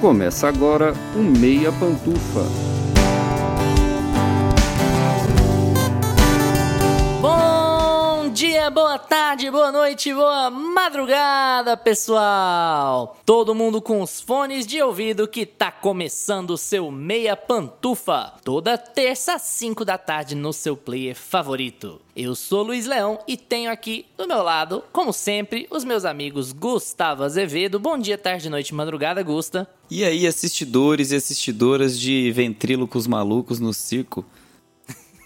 Começa agora o Meia Pantufa. Dia, boa tarde, boa noite, boa madrugada, pessoal! Todo mundo com os fones de ouvido que tá começando o seu Meia Pantufa, toda terça às 5 da tarde no seu player favorito. Eu sou Luiz Leão e tenho aqui do meu lado, como sempre, os meus amigos Gustavo Azevedo. Bom dia, tarde, noite, madrugada, Gusta. E aí, assistidores e assistidoras de ventrílocos malucos no circo?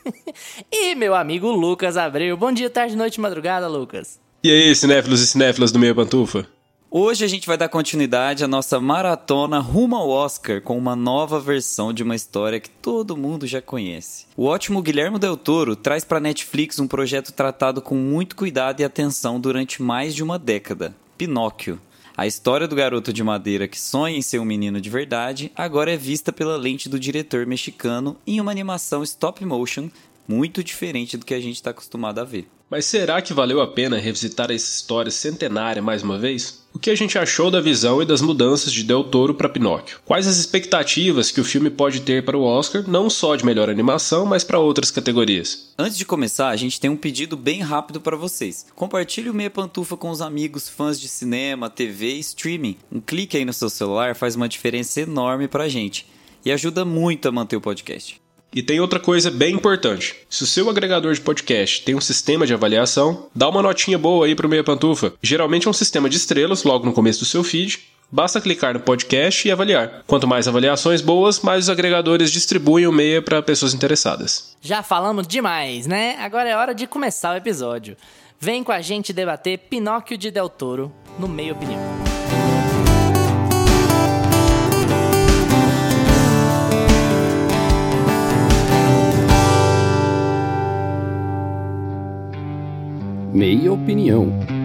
e meu amigo Lucas Abreu. Bom dia, tarde, noite, madrugada, Lucas. E aí, cinéfilos e cinéfilas do Meia Pantufa? Hoje a gente vai dar continuidade à nossa maratona rumo ao Oscar com uma nova versão de uma história que todo mundo já conhece. O ótimo Guilherme Del Toro traz para Netflix um projeto tratado com muito cuidado e atenção durante mais de uma década: Pinóquio. A história do garoto de madeira que sonha em ser um menino de verdade agora é vista pela lente do diretor mexicano em uma animação stop motion muito diferente do que a gente está acostumado a ver. Mas será que valeu a pena revisitar essa história centenária mais uma vez? O que a gente achou da visão e das mudanças de Del Toro para Pinóquio? Quais as expectativas que o filme pode ter para o Oscar, não só de melhor animação, mas para outras categorias? Antes de começar, a gente tem um pedido bem rápido para vocês. Compartilhe o Meia Pantufa com os amigos fãs de cinema, TV e streaming. Um clique aí no seu celular faz uma diferença enorme para a gente e ajuda muito a manter o podcast. E tem outra coisa bem importante. Se o seu agregador de podcast tem um sistema de avaliação, dá uma notinha boa aí pro Meia Pantufa. Geralmente é um sistema de estrelas logo no começo do seu feed. Basta clicar no podcast e avaliar. Quanto mais avaliações boas, mais os agregadores distribuem o Meia para pessoas interessadas. Já falamos demais, né? Agora é hora de começar o episódio. Vem com a gente debater Pinóquio de Del Toro no Meia Opinião. Meia Opinião.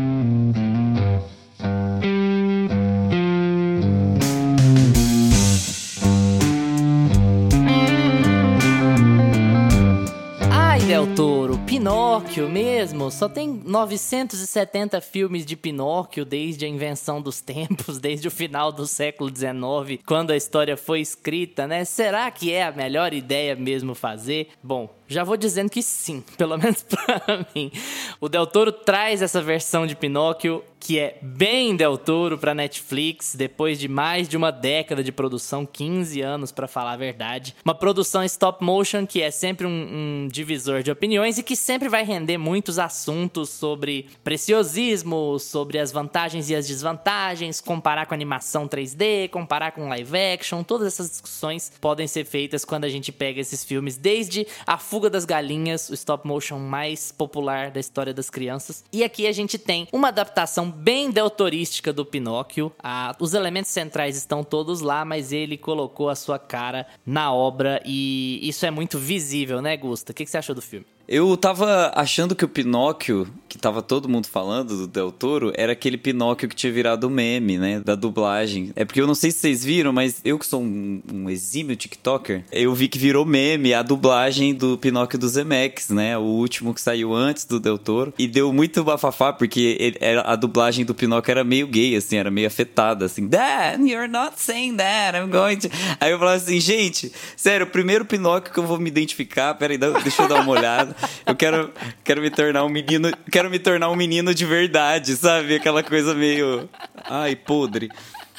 Del Toro, Pinóquio mesmo. Só tem 970 filmes de Pinóquio desde a invenção dos tempos, desde o final do século XIX, quando a história foi escrita, né? Será que é a melhor ideia mesmo fazer? Bom, já vou dizendo que sim, pelo menos pra mim. O Del Toro traz essa versão de Pinóquio que é bem Del Toro pra Netflix, depois de mais de uma década de produção, 15 anos para falar a verdade. Uma produção stop motion que é sempre um, um divisor de opiniões e que sempre vai render muitos assuntos sobre preciosismo, sobre as vantagens e as desvantagens, comparar com animação 3D, comparar com live action, todas essas discussões podem ser feitas quando a gente pega esses filmes desde a Fuga das Galinhas, o stop motion mais popular da história das crianças. E aqui a gente tem uma adaptação bem deltorística do Pinóquio. Ah, os elementos centrais estão todos lá, mas ele colocou a sua cara na obra e isso é muito visível, né, Gusta? O que, que você achou do filme? Eu tava achando que o Pinóquio, que tava todo mundo falando do Del Toro, era aquele Pinóquio que tinha virado meme, né? Da dublagem. É porque eu não sei se vocês viram, mas eu que sou um, um exímio TikToker, eu vi que virou meme a dublagem do Pinóquio do Zemex, né? O último que saiu antes do Del Toro. E deu muito bafafá, porque ele, a dublagem do Pinóquio era meio gay, assim, era meio afetada, assim. Dad, you're not saying that, I'm going to... Aí eu falava assim, gente, sério, o primeiro Pinóquio que eu vou me identificar, peraí, deixa eu dar uma olhada. Eu quero, quero me tornar um menino. Quero me tornar um menino de verdade, sabe? Aquela coisa meio. Ai, podre.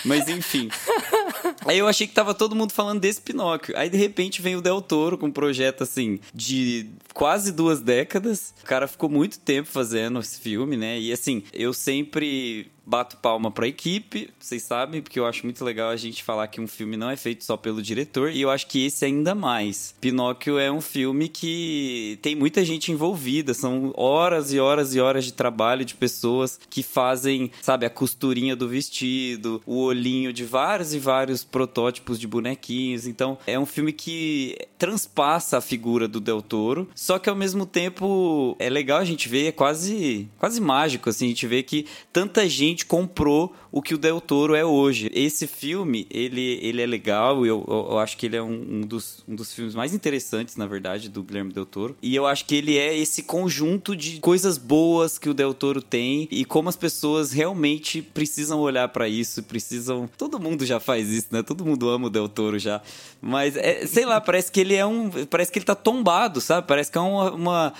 Mas enfim. Aí eu achei que tava todo mundo falando desse Pinóquio. Aí de repente vem o Del Toro com um projeto assim de quase duas décadas. O cara ficou muito tempo fazendo esse filme, né? E assim, eu sempre bato palma pra equipe, vocês sabem, porque eu acho muito legal a gente falar que um filme não é feito só pelo diretor, e eu acho que esse ainda mais. Pinóquio é um filme que tem muita gente envolvida, são horas e horas e horas de trabalho de pessoas que fazem, sabe, a costurinha do vestido, o olhinho de vários e vários protótipos de bonequinhos. Então, é um filme que transpassa a figura do Del Toro, só que ao mesmo tempo é legal a gente ver, é quase quase mágico assim, a gente vê que tanta gente realmente comprou o que o Del Toro é hoje. Esse filme, ele, ele é legal, eu, eu, acho que ele é um, um, dos, um dos filmes mais interessantes, na verdade, do Guilherme Del Toro. E eu acho que ele é esse conjunto de coisas boas que o Del Toro tem e como as pessoas realmente precisam olhar para isso, precisam... Todo mundo já faz isso, né? Todo mundo ama o Del Toro já. Mas, é, sei lá, parece que ele é um... Parece que ele tá tombado, sabe? Parece que é uma, uma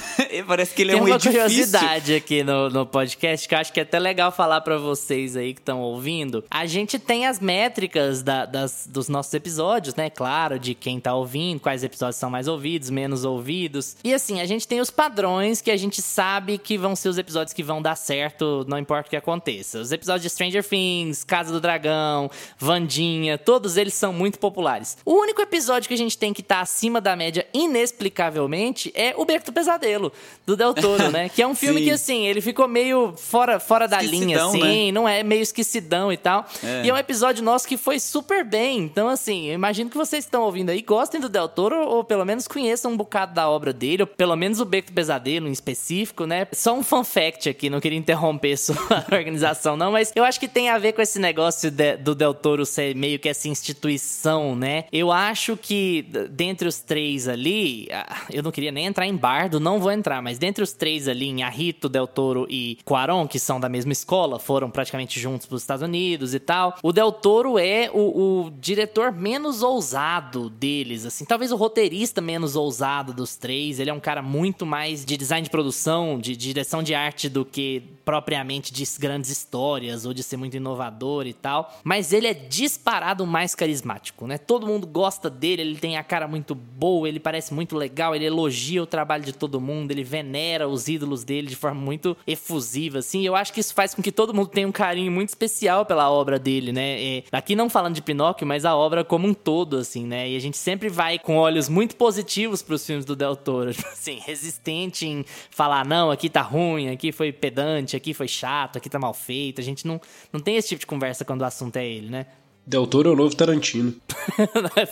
Parece que ele Tem é um uma edifício. curiosidade aqui no, no podcast que eu acho que é até legal falar para vocês aí que estão ouvindo. A gente tem as métricas da, das, dos nossos episódios, né? Claro, de quem tá ouvindo, quais episódios são mais ouvidos, menos ouvidos. E assim, a gente tem os padrões que a gente sabe que vão ser os episódios que vão dar certo, não importa o que aconteça. Os episódios de Stranger Things, Casa do Dragão, Vandinha, todos eles são muito populares. O único episódio que a gente tem que estar tá acima da média inexplicavelmente é o Beco do Pesadelo Pesadelo, do Del Toro, né? Que é um filme que, assim, ele ficou meio fora, fora da linha, assim, né? não é meio esquecidão e tal. É. E é um episódio nosso que foi super bem. Então, assim, eu imagino que vocês estão ouvindo aí, gostem do Del Toro, ou pelo menos conheçam um bocado da obra dele, ou pelo menos o Beco do Pesadelo em específico, né? Só um fun fact aqui, não queria interromper sua organização, não, mas eu acho que tem a ver com esse negócio de, do Del Toro ser meio que essa instituição, né? Eu acho que dentre os três ali, eu não queria nem entrar em bardo, não vou entrar, mas dentre os três ali, Inharito, Del Toro e Quaron, que são da mesma escola, foram praticamente juntos para os Estados Unidos e tal. O Del Toro é o, o, diretor menos ousado deles, assim, talvez o roteirista menos ousado dos três. Ele é um cara muito mais de design de produção, de, de direção de arte do que propriamente de grandes histórias ou de ser muito inovador e tal. Mas ele é disparado mais carismático, né? Todo mundo gosta dele, ele tem a cara muito boa, ele parece muito legal, ele elogia o trabalho de todo mundo, ele venera os ídolos dele de forma muito efusiva, assim. Eu acho que isso faz com que todo mundo tenha um carinho muito especial pela obra dele, né? E aqui não falando de Pinóquio, mas a obra como um todo, assim, né? E a gente sempre vai com olhos muito positivos para os filmes do Del Toro, tipo assim, resistente em falar, não, aqui tá ruim, aqui foi pedante, aqui foi chato, aqui tá mal feito. A gente não, não tem esse tipo de conversa quando o assunto é ele, né? Del Toro é o novo Tarantino.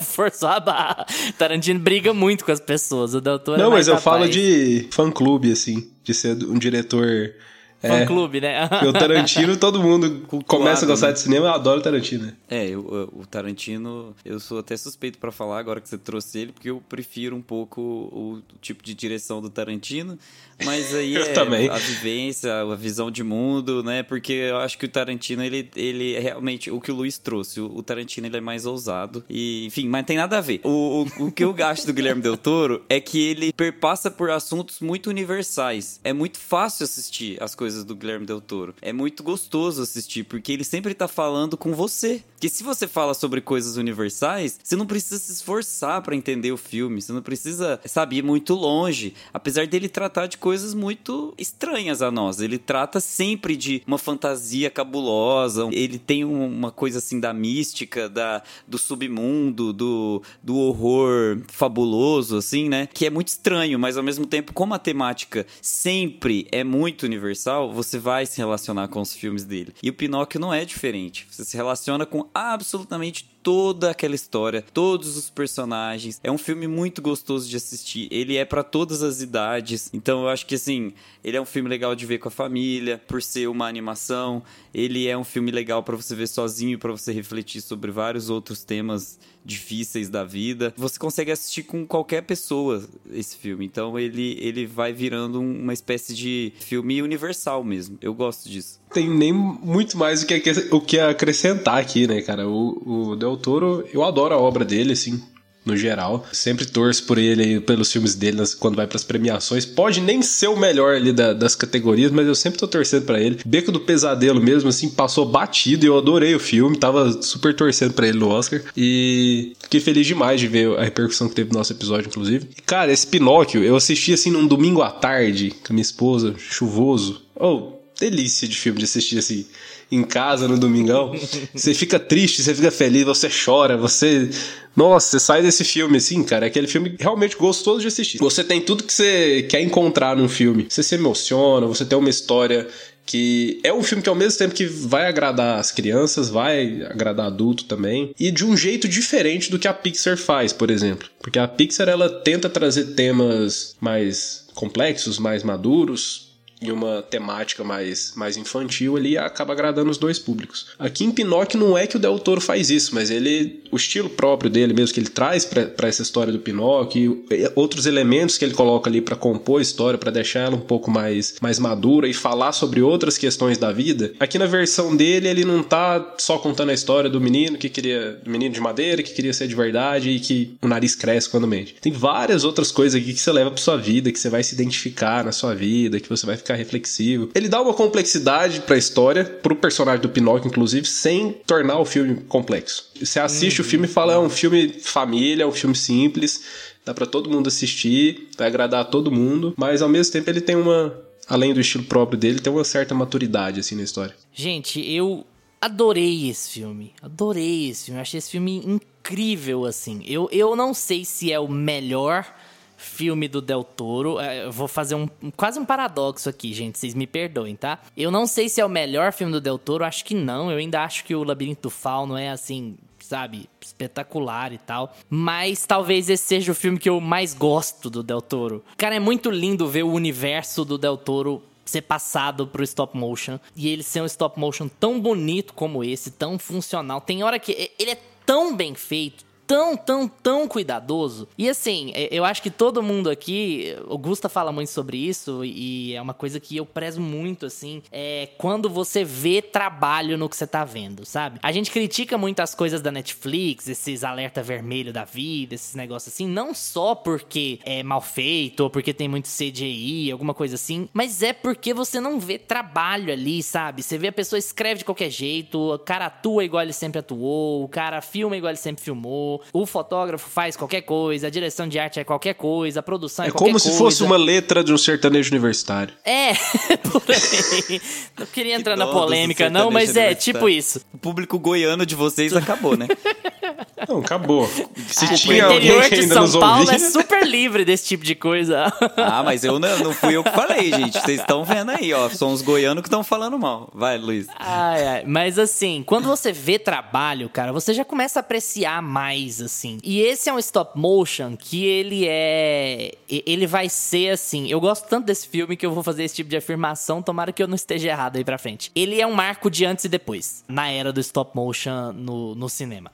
Forçou a barra. Tarantino briga muito com as pessoas. O Del Toro Não, é mas eu capaz. falo de fã-clube, assim. De ser um diretor Fã clube, né? o Tarantino, todo mundo começa a gostar né? de cinema, eu adoro Tarantino. É, eu, o Tarantino, eu sou até suspeito para falar agora que você trouxe ele, porque eu prefiro um pouco o, o tipo de direção do Tarantino. Mas aí é também. a vivência, a visão de mundo, né? Porque eu acho que o Tarantino, ele, ele é realmente o que o Luiz trouxe. O, o Tarantino, ele é mais ousado. E, enfim, mas tem nada a ver. O, o, o que eu gasto do Guilherme Del Toro é que ele perpassa por assuntos muito universais. É muito fácil assistir as coisas do Guilherme Del Toro. É muito gostoso assistir, porque ele sempre tá falando com você. Que se você fala sobre coisas universais, você não precisa se esforçar para entender o filme. Você não precisa, sabe, ir muito longe. Apesar dele tratar de coisas muito estranhas a nós. Ele trata sempre de uma fantasia cabulosa. Ele tem uma coisa assim da mística, da, do submundo, do, do horror fabuloso, assim, né? Que é muito estranho, mas ao mesmo tempo, como a temática sempre é muito universal, você vai se relacionar com os filmes dele. E o Pinóquio não é diferente. Você se relaciona com absolutamente toda aquela história, todos os personagens. É um filme muito gostoso de assistir. Ele é para todas as idades. Então eu acho que assim, ele é um filme legal de ver com a família, por ser uma animação. Ele é um filme legal para você ver sozinho, para você refletir sobre vários outros temas difíceis da vida. Você consegue assistir com qualquer pessoa esse filme. Então ele, ele vai virando uma espécie de filme universal mesmo. Eu gosto disso. Tem nem muito mais o que, o que acrescentar aqui, né, cara? O, o Del Toro, eu adoro a obra dele, assim no geral. Sempre torço por ele, pelos filmes dele, quando vai para as premiações. Pode nem ser o melhor ali da, das categorias, mas eu sempre tô torcendo para ele. Beco do Pesadelo mesmo, assim, passou batido e eu adorei o filme. Tava super torcendo para ele no Oscar. E fiquei feliz demais de ver a repercussão que teve no nosso episódio, inclusive. Cara, esse Pinóquio, eu assisti assim num domingo à tarde com a minha esposa, chuvoso. Oh, delícia de filme de assistir assim em casa no domingão. Você fica triste, você fica feliz, você chora, você. Nossa, você sai desse filme assim, cara. É aquele filme realmente gostoso de assistir. Você tem tudo que você quer encontrar num filme. Você se emociona, você tem uma história que é um filme que ao mesmo tempo que vai agradar as crianças, vai agradar adulto também, e de um jeito diferente do que a Pixar faz, por exemplo. Porque a Pixar ela tenta trazer temas mais complexos, mais maduros, em uma temática mais, mais infantil, ele acaba agradando os dois públicos. Aqui em Pinóquio não é que o Del Toro faz isso, mas ele o estilo próprio dele mesmo que ele traz para essa história do Pinóquio, outros elementos que ele coloca ali para compor a história, para deixar ela um pouco mais mais madura e falar sobre outras questões da vida. Aqui na versão dele, ele não tá só contando a história do menino que queria, do menino de madeira que queria ser de verdade e que o nariz cresce quando mente. Tem várias outras coisas aqui que você leva para sua vida, que você vai se identificar na sua vida, que você vai ficar reflexivo. Ele dá uma complexidade para a história, pro personagem do Pinóquio inclusive, sem tornar o filme complexo. Você assiste uhum. o filme e fala, é um filme família, é um filme simples, dá para todo mundo assistir, vai agradar a todo mundo, mas ao mesmo tempo ele tem uma além do estilo próprio dele, tem uma certa maturidade assim na história. Gente, eu adorei esse filme. Adorei esse filme. Achei esse filme incrível, assim. Eu, eu não sei se é o melhor filme do Del Toro. É, eu vou fazer um quase um paradoxo aqui, gente. Vocês me perdoem, tá? Eu não sei se é o melhor filme do Del Toro. Acho que não. Eu ainda acho que o Labirinto do Fauno é assim. Sabe, espetacular e tal. Mas talvez esse seja o filme que eu mais gosto do Del Toro. Cara, é muito lindo ver o universo do Del Toro ser passado pro stop motion e ele ser um stop motion tão bonito como esse, tão funcional. Tem hora que ele é tão bem feito, tão, tão, tão cuidadoso. E assim, é, eu acho que todo mundo aqui, o Gusta fala muito sobre isso e é uma coisa que eu prezo muito, assim, é quando você vê trabalho no que você tá vendo, sabe? A gente critica muitas coisas da Netflix, esses alerta vermelho da vida, esses negócios assim, não só porque é mal feito ou porque tem muito CGI, alguma coisa assim, mas é porque você não vê trabalho ali, sabe? Você vê a pessoa escreve de qualquer jeito, o cara atua igual ele sempre atuou, o cara filma igual ele sempre filmou, o fotógrafo faz qualquer coisa, a direção de arte é qualquer coisa, a produção é, é qualquer coisa. É como se fosse uma letra de um sertanejo universitário. É, por aí. Não queria entrar que na polêmica, não, mas é tipo isso. O público goiano de vocês acabou, né? Não, acabou. Se ah, tinha o interior de São Paulo ouvia... é super livre desse tipo de coisa. Ah, mas eu não, não fui eu que falei, gente. Vocês estão vendo aí, ó. São os goianos que estão falando mal. Vai, Luiz. Ai, ai. Mas assim, quando você vê trabalho, cara, você já começa a apreciar mais, assim. E esse é um stop motion que ele é. Ele vai ser assim. Eu gosto tanto desse filme que eu vou fazer esse tipo de afirmação. Tomara que eu não esteja errado aí pra frente. Ele é um marco de antes e depois, na era do stop motion no, no cinema.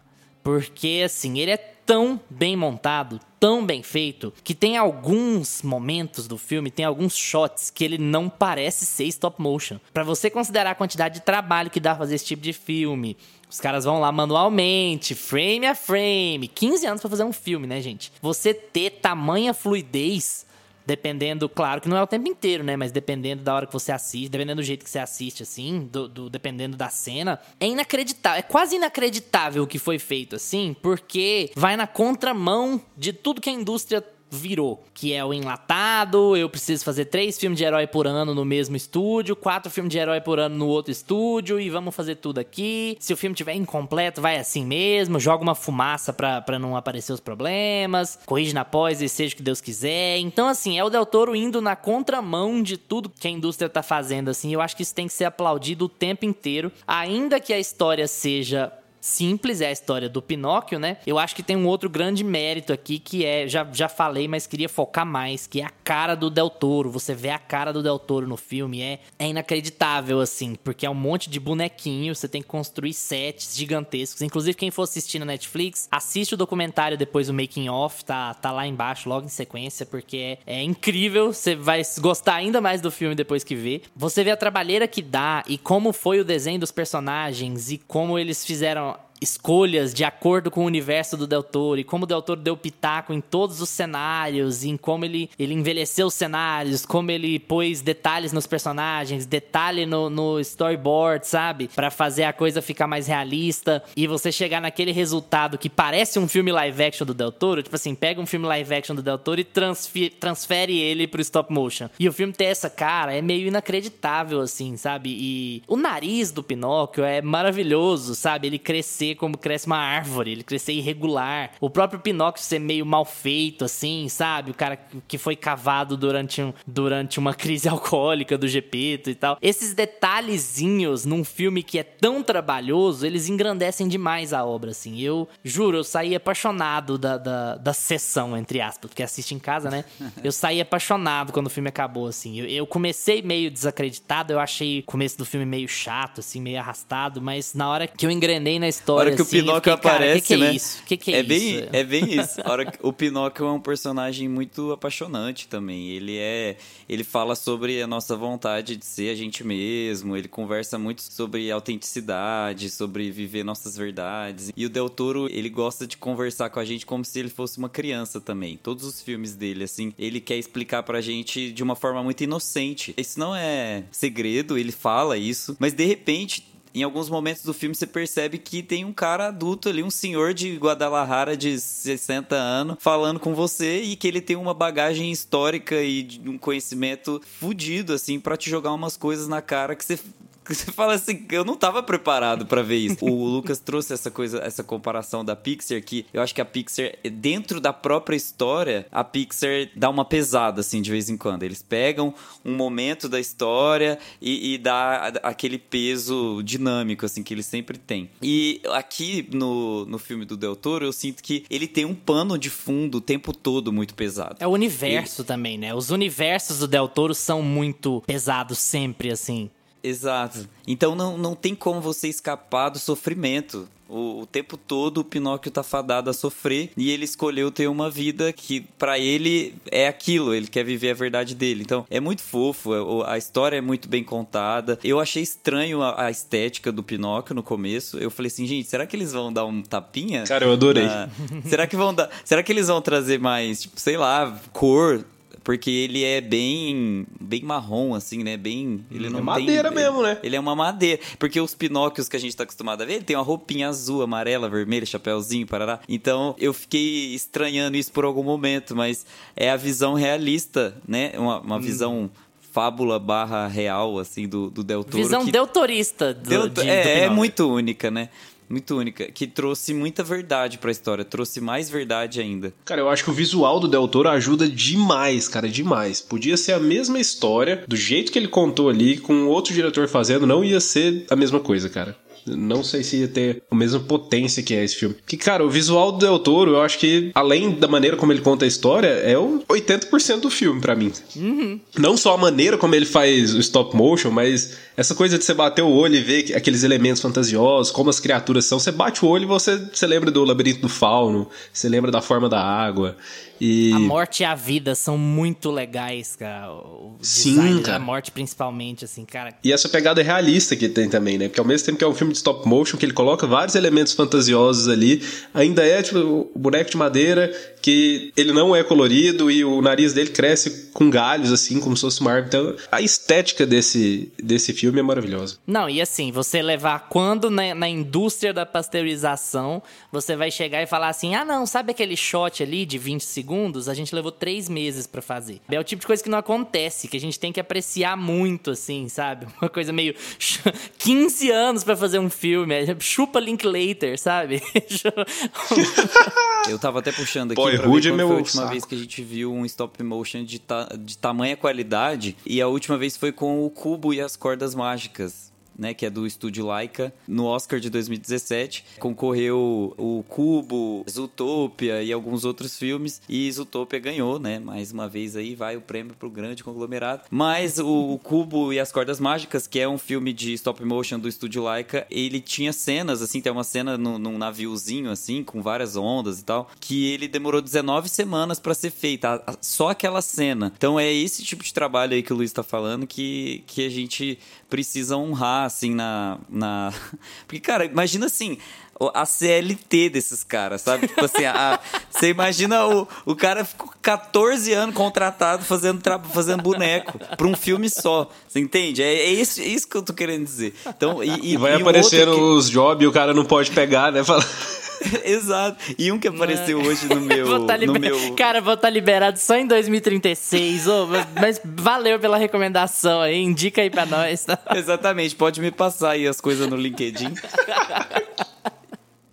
Porque, assim, ele é tão bem montado, tão bem feito, que tem alguns momentos do filme, tem alguns shots que ele não parece ser stop motion. Para você considerar a quantidade de trabalho que dá fazer esse tipo de filme, os caras vão lá manualmente, frame a frame, 15 anos para fazer um filme, né, gente? Você ter tamanha fluidez Dependendo, claro que não é o tempo inteiro, né? Mas dependendo da hora que você assiste, dependendo do jeito que você assiste, assim, do, do, dependendo da cena, é inacreditável. É quase inacreditável o que foi feito, assim, porque vai na contramão de tudo que a indústria virou, que é o enlatado, eu preciso fazer três filmes de herói por ano no mesmo estúdio, quatro filmes de herói por ano no outro estúdio e vamos fazer tudo aqui. Se o filme tiver incompleto, vai assim mesmo, joga uma fumaça pra, pra não aparecer os problemas, corrige na pós e seja o que Deus quiser. Então, assim, é o Del Toro indo na contramão de tudo que a indústria tá fazendo, assim. Eu acho que isso tem que ser aplaudido o tempo inteiro, ainda que a história seja simples, é a história do Pinóquio, né? Eu acho que tem um outro grande mérito aqui que é, já, já falei, mas queria focar mais, que é a cara do Del Toro. Você vê a cara do Del Toro no filme, é, é inacreditável, assim, porque é um monte de bonequinho, você tem que construir sets gigantescos. Inclusive, quem for assistir na Netflix, assiste o documentário depois, o Making Off, tá, tá lá embaixo, logo em sequência, porque é, é incrível, você vai gostar ainda mais do filme depois que vê. Você vê a trabalheira que dá e como foi o desenho dos personagens e como eles fizeram escolhas de acordo com o universo do Del Toro e como o Del Toro deu pitaco em todos os cenários, em como ele, ele envelheceu os cenários, como ele pôs detalhes nos personagens, detalhe no, no storyboard, sabe? para fazer a coisa ficar mais realista e você chegar naquele resultado que parece um filme live action do Del Toro, tipo assim, pega um filme live action do Del Toro e transfere, ele pro stop motion. E o filme ter essa cara é meio inacreditável, assim, sabe? E o nariz do Pinóquio é maravilhoso, sabe? Ele cresceu crescer como cresce uma árvore, ele crescer irregular. O próprio Pinóquio ser meio mal feito, assim, sabe? O cara que foi cavado durante, um, durante uma crise alcoólica do Gepeto e tal. Esses detalhezinhos num filme que é tão trabalhoso, eles engrandecem demais a obra, assim. Eu juro, eu saí apaixonado da, da, da sessão, entre aspas, porque assiste em casa, né? Eu saí apaixonado quando o filme acabou, assim. Eu, eu comecei meio desacreditado, eu achei o começo do filme meio chato, assim, meio arrastado, mas na hora que eu engrenei na história. Hora que assim, o Pinóquio fiquei, aparece, que que é né? Isso? Que que é, é isso? bem, é bem isso. A hora que, o Pinóquio é um personagem muito apaixonante também. Ele é, ele fala sobre a nossa vontade de ser a gente mesmo. Ele conversa muito sobre autenticidade, sobre viver nossas verdades. E o Del Toro, ele gosta de conversar com a gente como se ele fosse uma criança também. Todos os filmes dele, assim, ele quer explicar pra gente de uma forma muito inocente. Isso não é segredo, ele fala isso, mas de repente em alguns momentos do filme você percebe que tem um cara adulto ali, um senhor de Guadalajara de 60 anos, falando com você e que ele tem uma bagagem histórica e um conhecimento fudido, assim, para te jogar umas coisas na cara que você você fala assim, eu não tava preparado para ver isso. O Lucas trouxe essa coisa, essa comparação da Pixar que eu acho que a Pixar dentro da própria história, a Pixar dá uma pesada assim de vez em quando. Eles pegam um momento da história e, e dá aquele peso dinâmico assim que eles sempre têm. E aqui no, no filme do Del Toro eu sinto que ele tem um pano de fundo o tempo todo muito pesado. É o universo ele... também, né? Os universos do Del Toro são muito pesados sempre assim. Exato. Então não, não tem como você escapar do sofrimento. O, o, tempo todo o Pinóquio tá fadado a sofrer e ele escolheu ter uma vida que para ele é aquilo, ele quer viver a verdade dele. Então é muito fofo, é, a história é muito bem contada. Eu achei estranho a, a estética do Pinóquio no começo. Eu falei assim, gente, será que eles vão dar um tapinha? Cara, eu adorei. Na... será que vão dar, será que eles vão trazer mais, tipo, sei lá, cor porque ele é bem bem marrom assim, né? Bem, ele é não é madeira tem, mesmo, ele, né? Ele é uma madeira, porque os Pinóquios que a gente tá acostumado a ver, ele tem uma roupinha azul, amarela, vermelha, chapéuzinho, parará. Então, eu fiquei estranhando isso por algum momento, mas é a visão realista, né? Uma, uma hum. visão fábula barra real, assim, do, do Del Toro. Visão que... deltorista do, Del... de, é, do é muito única, né? Muito única, que trouxe muita verdade pra história, trouxe mais verdade ainda. Cara, eu acho que o visual do Del Toro ajuda demais, cara, demais. Podia ser a mesma história, do jeito que ele contou ali, com outro diretor fazendo, não ia ser a mesma coisa, cara. Não sei se ia ter a mesma potência que é esse filme. Que, cara, o visual do Del Toro, eu acho que, além da maneira como ele conta a história, é o 80% do filme para mim. Uhum. Não só a maneira como ele faz o stop motion, mas essa coisa de você bater o olho e ver aqueles elementos fantasiosos, como as criaturas são. Você bate o olho e você, você lembra do labirinto do fauno, você lembra da forma da água. E... A morte e a vida são muito legais, cara. O Sim, cara. A morte, principalmente, assim, cara. E essa pegada realista que tem também, né? Porque ao mesmo tempo que é um filme de stop motion, que ele coloca vários elementos fantasiosos ali, ainda é tipo o boneco de madeira que ele não é colorido e o nariz dele cresce com galhos, assim, como se fosse uma árvore. Então, a estética desse, desse filme é maravilhosa. Não, e assim, você levar quando na, na indústria da pasteurização, você vai chegar e falar assim: ah, não, sabe aquele shot ali de 20 segundos? A gente levou três meses para fazer. É o tipo de coisa que não acontece, que a gente tem que apreciar muito, assim, sabe? Uma coisa meio 15 anos para fazer um filme. Chupa Linklater, sabe? Eu tava até puxando aqui Boy, ver é meu foi a última saco. vez que a gente viu um stop motion de, ta de tamanha qualidade. E a última vez foi com o Cubo e as Cordas Mágicas. Né, que é do estúdio Laika, no Oscar de 2017. Concorreu o Cubo, Zootopia e alguns outros filmes. E Zootopia ganhou, né? Mais uma vez aí vai o prêmio pro grande conglomerado. Mas o, Cubo e as Cordas Mágicas, que é um filme de stop motion do estúdio Laika, ele tinha cenas, assim, tem uma cena no, num naviozinho, assim, com várias ondas e tal, que ele demorou 19 semanas para ser feita, só aquela cena. Então é esse tipo de trabalho aí que o Luiz tá falando que, que a gente precisa honrar, assim, na, na... Porque, cara, imagina assim, a CLT desses caras, sabe? Tipo assim, a- você imagina o, o cara ficou 14 anos contratado fazendo, fazendo boneco pra um filme só, você entende? É, é isso, é isso que eu tô querendo dizer. Então, e, E vai e outro os jobs e o cara não pode pegar, né? Fala... Exato. E um que apareceu hoje no meu... Vou tá no liber- meu... Cara, vou estar liberado só em 2036. ô, mas- mas valeu pela recomendação aí. Indica aí pra nós. Tá? Exatamente, pode me passar aí as coisas no LinkedIn.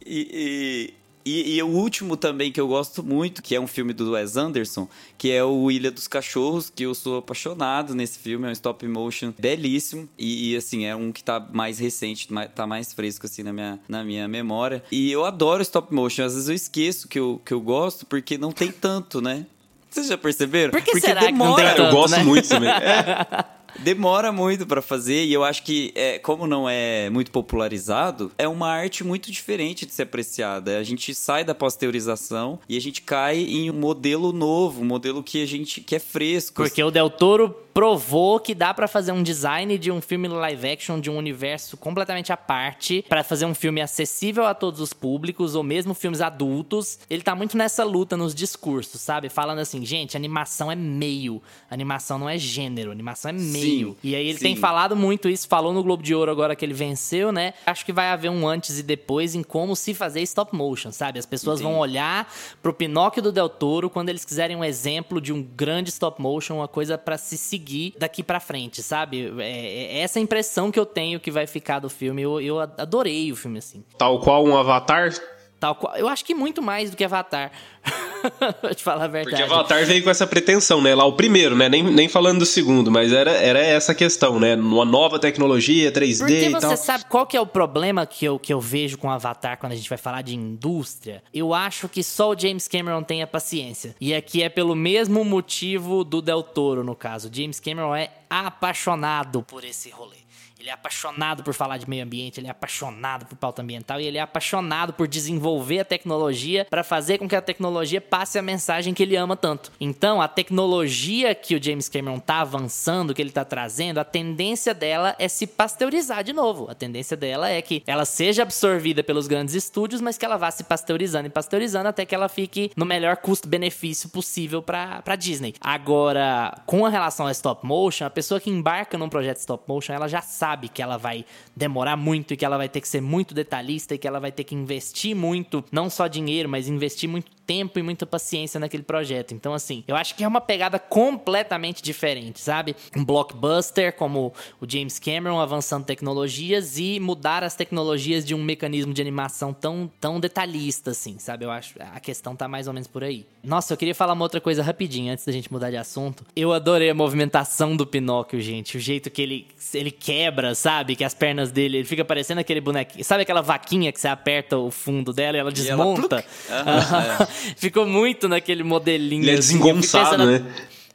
E, e, e, e, o último também que eu gosto muito, que é um filme do Wes Anderson, que é o Ilha dos Cachorros, que eu sou apaixonado nesse filme, é um stop motion belíssimo. E, e assim, é um que tá mais recente, tá mais fresco assim na minha, na minha memória. E eu adoro stop motion, às vezes eu esqueço que eu, que eu gosto, porque não tem tanto, né? Vocês já perceberam? Por que Porque será demora. que não tem tanto, Eu gosto né? muito também. É. Demora muito para fazer e eu acho que, é, como não é muito popularizado, é uma arte muito diferente de ser apreciada. A gente sai da pasteurização e a gente cai em um modelo novo, um modelo que a gente que é fresco. Porque o Del Toro provou que dá para fazer um design de um filme live action de um universo completamente à parte, para fazer um filme acessível a todos os públicos ou mesmo filmes adultos. Ele tá muito nessa luta nos discursos, sabe? Falando assim, gente, animação é meio, animação não é gênero, animação é meio. Sim, e aí ele sim. tem falado muito isso, falou no Globo de Ouro agora que ele venceu, né? Acho que vai haver um antes e depois em como se fazer stop motion, sabe? As pessoas Entendi. vão olhar pro Pinóquio do Del Toro quando eles quiserem um exemplo de um grande stop motion, uma coisa para se seguir seguir daqui para frente, sabe? É, é, essa impressão que eu tenho que vai ficar do filme. Eu, eu adorei o filme, assim. Tal qual um Avatar? Tal qual. Eu acho que muito mais do que Avatar. pra te falar a verdade. Porque Avatar veio com essa pretensão, né? Lá o primeiro, né? Nem, nem falando do segundo, mas era, era essa questão, né? Uma nova tecnologia, 3D Porque e tal. você sabe qual que é o problema que eu, que eu vejo com Avatar quando a gente vai falar de indústria? Eu acho que só o James Cameron tem a paciência. E aqui é pelo mesmo motivo do Del Toro, no caso. James Cameron é apaixonado por esse rolê. Ele é apaixonado por falar de meio ambiente, ele é apaixonado por pauta ambiental e ele é apaixonado por desenvolver a tecnologia para fazer com que a tecnologia passe a mensagem que ele ama tanto. Então, a tecnologia que o James Cameron tá avançando, que ele tá trazendo, a tendência dela é se pasteurizar de novo. A tendência dela é que ela seja absorvida pelos grandes estúdios, mas que ela vá se pasteurizando e pasteurizando até que ela fique no melhor custo-benefício possível para Disney. Agora, com relação a stop motion, a pessoa que embarca num projeto stop motion, ela já sabe sabe que ela vai demorar muito e que ela vai ter que ser muito detalhista e que ela vai ter que investir muito, não só dinheiro, mas investir muito tempo e muita paciência naquele projeto. Então, assim, eu acho que é uma pegada completamente diferente, sabe? Um blockbuster como o James Cameron avançando tecnologias e mudar as tecnologias de um mecanismo de animação tão, tão detalhista, assim, sabe? Eu acho a questão tá mais ou menos por aí. Nossa, eu queria falar uma outra coisa rapidinho antes da gente mudar de assunto. Eu adorei a movimentação do Pinóquio, gente. O jeito que ele, ele quebra, sabe? Que as pernas dele, ele fica parecendo aquele bonequinho. Sabe aquela vaquinha que você aperta o fundo dela e ela desmonta? E ela. Ficou muito naquele modelinho. Ele é assim. desengonçado, né?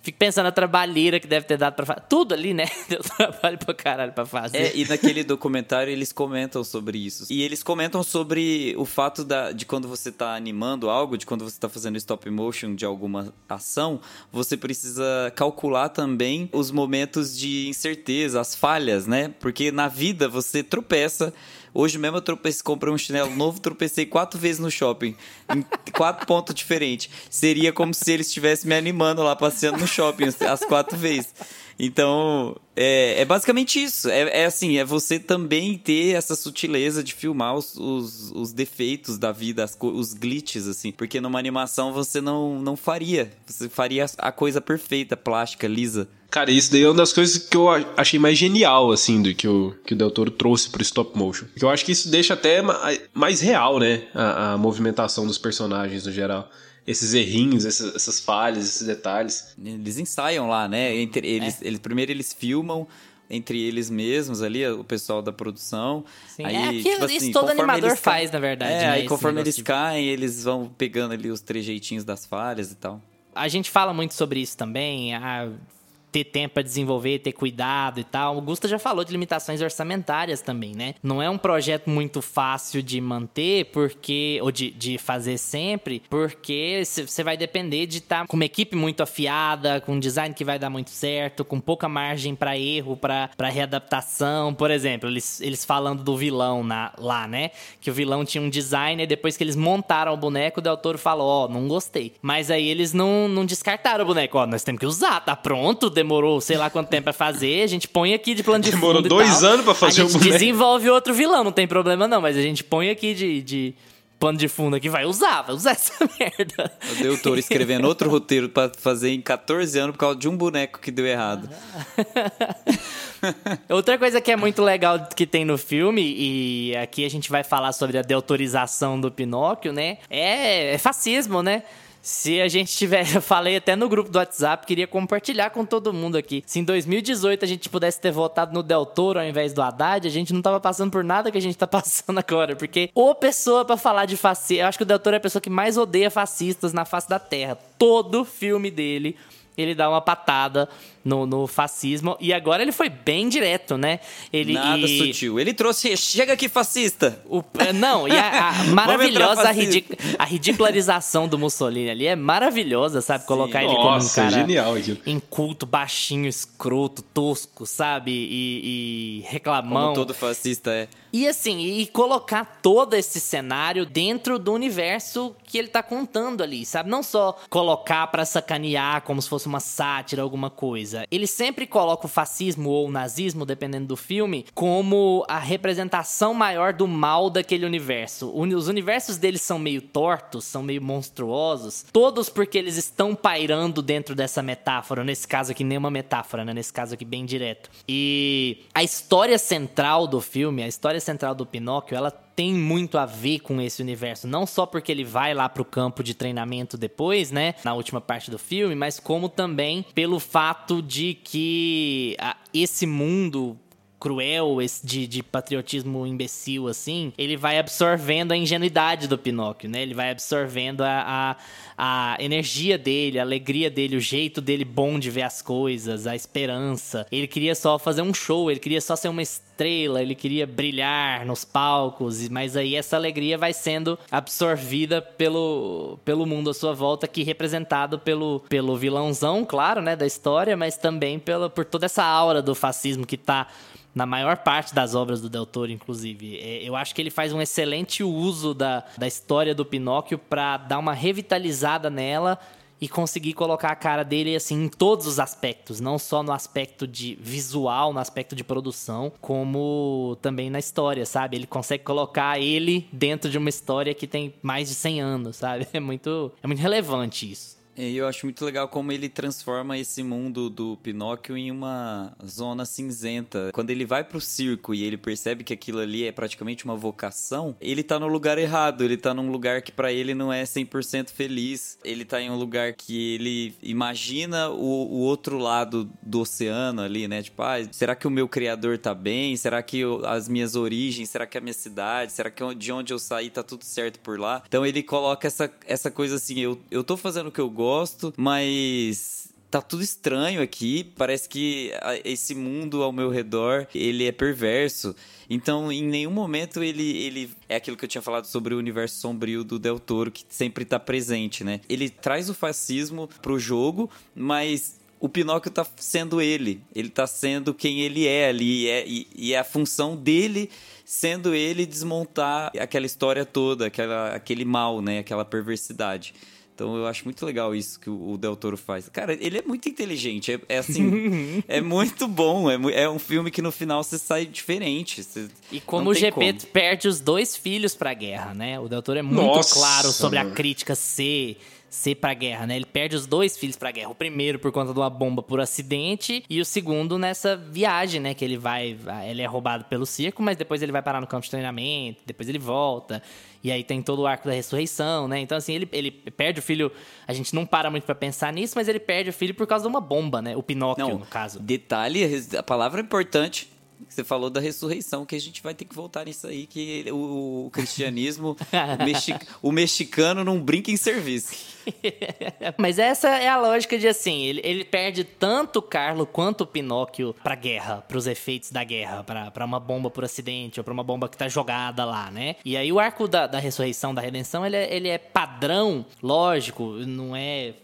Fico pensando na trabalheira que deve ter dado pra fazer. Tudo ali, né? Deu trabalho pra caralho pra fazer. É, e naquele documentário eles comentam sobre isso. E eles comentam sobre o fato da, de quando você tá animando algo, de quando você tá fazendo stop motion de alguma ação, você precisa calcular também os momentos de incerteza, as falhas, né? Porque na vida você tropeça Hoje mesmo eu tropecei, comprei um chinelo novo, tropecei quatro vezes no shopping, em quatro pontos diferentes. Seria como se ele estivesse me animando lá, passeando no shopping as quatro vezes. Então, é, é basicamente isso. É, é, assim, é você também ter essa sutileza de filmar os, os, os defeitos da vida, as, os glitches, assim. Porque numa animação você não, não faria. Você faria a coisa perfeita, plástica, lisa. Cara, isso daí é uma das coisas que eu achei mais genial, assim, do que o, que o Del Toro trouxe pro stop motion. Porque eu acho que isso deixa até mais real, né? A, a movimentação dos personagens no geral. Esses errinhos, essas, essas, falhas, esses detalhes. Eles ensaiam lá, né? Entre eles, é. eles, primeiro eles filmam entre eles mesmos ali, o pessoal da produção. Sim, aí, é aquilo, tipo assim, isso todo animador faz, na verdade. É, né, aí conforme eles de... caem, eles vão pegando ali os trejeitinhos das falhas e tal. A gente fala muito sobre isso também. A ter tempo para desenvolver, ter cuidado e tal. O Gusta já falou de limitações orçamentárias também, né? Não é um projeto muito fácil de manter, porque ou de, de fazer sempre, porque você vai depender de estar tá com uma equipe muito afiada, com um design que vai dar muito certo, com pouca margem para erro, para readaptação. Por exemplo, eles, eles falando do vilão na, lá, né? Que o vilão tinha um design e depois que eles montaram o boneco, o Del Toro falou: Ó, oh, não gostei. Mas aí eles não, não descartaram o boneco. Ó, oh, nós temos que usar, tá pronto, demorou sei lá quanto tempo pra fazer, a gente põe aqui de plano de Demorou dois anos pra fazer o boneco. A gente desenvolve outro vilão, não tem problema não, mas a gente põe aqui de, de pano de fundo aqui, vai usar, vai usar essa merda. O Del Toro escrevendo outro roteiro pra fazer em 14 anos por causa de um boneco que deu errado. Outra coisa que é muito legal que tem no filme, e aqui a gente vai falar sobre a deautorização do Pinóquio, né? É, é fascismo, né? Se a gente tiver, eu falei até no grupo do WhatsApp, queria compartilhar com todo mundo aqui. Se em 2018 a gente pudesse ter votado no Del Toro ao invés do Haddad, a gente não tava passando por nada que a gente tá passando agora. Porque ou pessoa para falar de fascismo. Eu acho que o Del Toro é a pessoa que mais odeia fascistas na face da Terra. Todo filme dele ele dá uma patada no, no, fascismo. E agora ele foi bem direto, né? Ele, Nada e... sutil. Ele trouxe. Chega aqui, fascista! O, é, não, e a, a maravilhosa a, ridic, a, ridicularização do Mussolini ali é maravilhosa, sabe? Colocar Sim. ele Nossa, como um cara genial, inculto, baixinho, escroto, tosco, sabe? E, e reclamão. Como todo fascista é. E assim, e colocar todo esse cenário dentro do universo que ele tá contando ali, sabe? Não só colocar para sacanear como se fosse uma sátira, alguma coisa. Ele sempre coloca o fascismo ou o nazismo, dependendo do filme, como a representação maior do mal daquele universo. Os universos deles são meio tortos, são meio monstruosos, todos porque eles estão pairando dentro dessa metáfora. Nesse caso aqui, nem uma metáfora, né? Nesse caso aqui, bem direto. E a história central do filme, a história central do Pinóquio, ela tem muito a ver com esse universo. Não só porque ele vai lá pro campo de treinamento depois, né? Na última parte do filme, mas como também pelo fato de que esse mundo cruel, de, de patriotismo imbecil, assim, ele vai absorvendo a ingenuidade do Pinóquio, né? Ele vai absorvendo a, a, a, energia dele, a alegria dele, o jeito dele bom de ver as coisas, a esperança. Ele queria só fazer um show, ele queria só ser uma estrela, ele queria brilhar nos palcos, mas aí essa alegria vai sendo absorvida pelo, pelo mundo à sua volta, que representado pelo, pelo vilãozão, claro, né, da história, mas também pela, por toda essa aura do fascismo que tá na maior parte das obras do Del Toro, inclusive. É, eu acho que ele faz um excelente uso da, da história do Pinóquio para dar uma revitalizada nela e conseguir colocar a cara dele assim em todos os aspectos, não só no aspecto de visual, no aspecto de produção, como também na história, sabe? Ele consegue colocar ele dentro de uma história que tem mais de 100 anos, sabe? É muito é muito relevante isso. Eu acho muito legal como ele transforma esse mundo do Pinóquio em uma zona cinzenta. Quando ele vai pro circo e ele percebe que aquilo ali é praticamente uma vocação, ele tá no lugar errado, ele tá num lugar que para ele não é 100% feliz. Ele tá em um lugar que ele imagina o, o, outro lado do oceano ali, né? Tipo, ah, será que o meu criador tá bem? Será que eu, as minhas origens? Será que a minha cidade? Será que de onde eu saí tá tudo certo por lá? Então ele coloca essa, essa coisa assim, eu, eu tô fazendo o que eu gosto mas tá tudo estranho aqui. Parece que esse mundo ao meu redor, ele é perverso. Então, em nenhum momento ele, ele é aquilo que eu tinha falado sobre o universo sombrio do Del Toro, que sempre tá presente, né? Ele traz o fascismo pro jogo, mas o Pinóquio tá sendo ele. Ele tá sendo quem ele é ali. E é, e, e é a função dele sendo ele desmontar aquela história toda, aquela, aquele mal, né? Aquela perversidade. Então eu acho muito legal isso que o Del Toro faz. Cara, ele é muito inteligente. É, é assim, é muito bom. É, é, um filme que no final você sai diferente. Você e como o GP como. perde os dois filhos pra guerra, né? O Del Toro é muito Nossa, claro sobre a crítica ser ser pra guerra, né? Ele perde os dois filhos pra guerra. O primeiro por conta de uma bomba por acidente e o segundo nessa viagem, né? Que ele vai. Ele é roubado pelo circo, mas depois ele vai parar no campo de treinamento, depois ele volta. E aí tem todo o arco da ressurreição, né? Então, assim, ele, ele perde o filho. A gente não para muito para pensar nisso, mas ele perde o filho por causa de uma bomba, né? O Pinóquio, não, no caso. Detalhe, a palavra importante você falou da ressurreição, que a gente vai ter que voltar nisso aí, que o, o cristianismo, o, mexi, o, mexicano não brinca em serviço. Mas essa é a lógica de assim, ele, ele perde tanto o Carlo quanto o Pinóquio pra guerra, pros efeitos da guerra, pra, pra uma bomba por acidente, ou pra uma bomba que tá jogada lá, né? E aí o arco da, da ressurreição, da redenção, ele é, ele é padrão, lógico, não é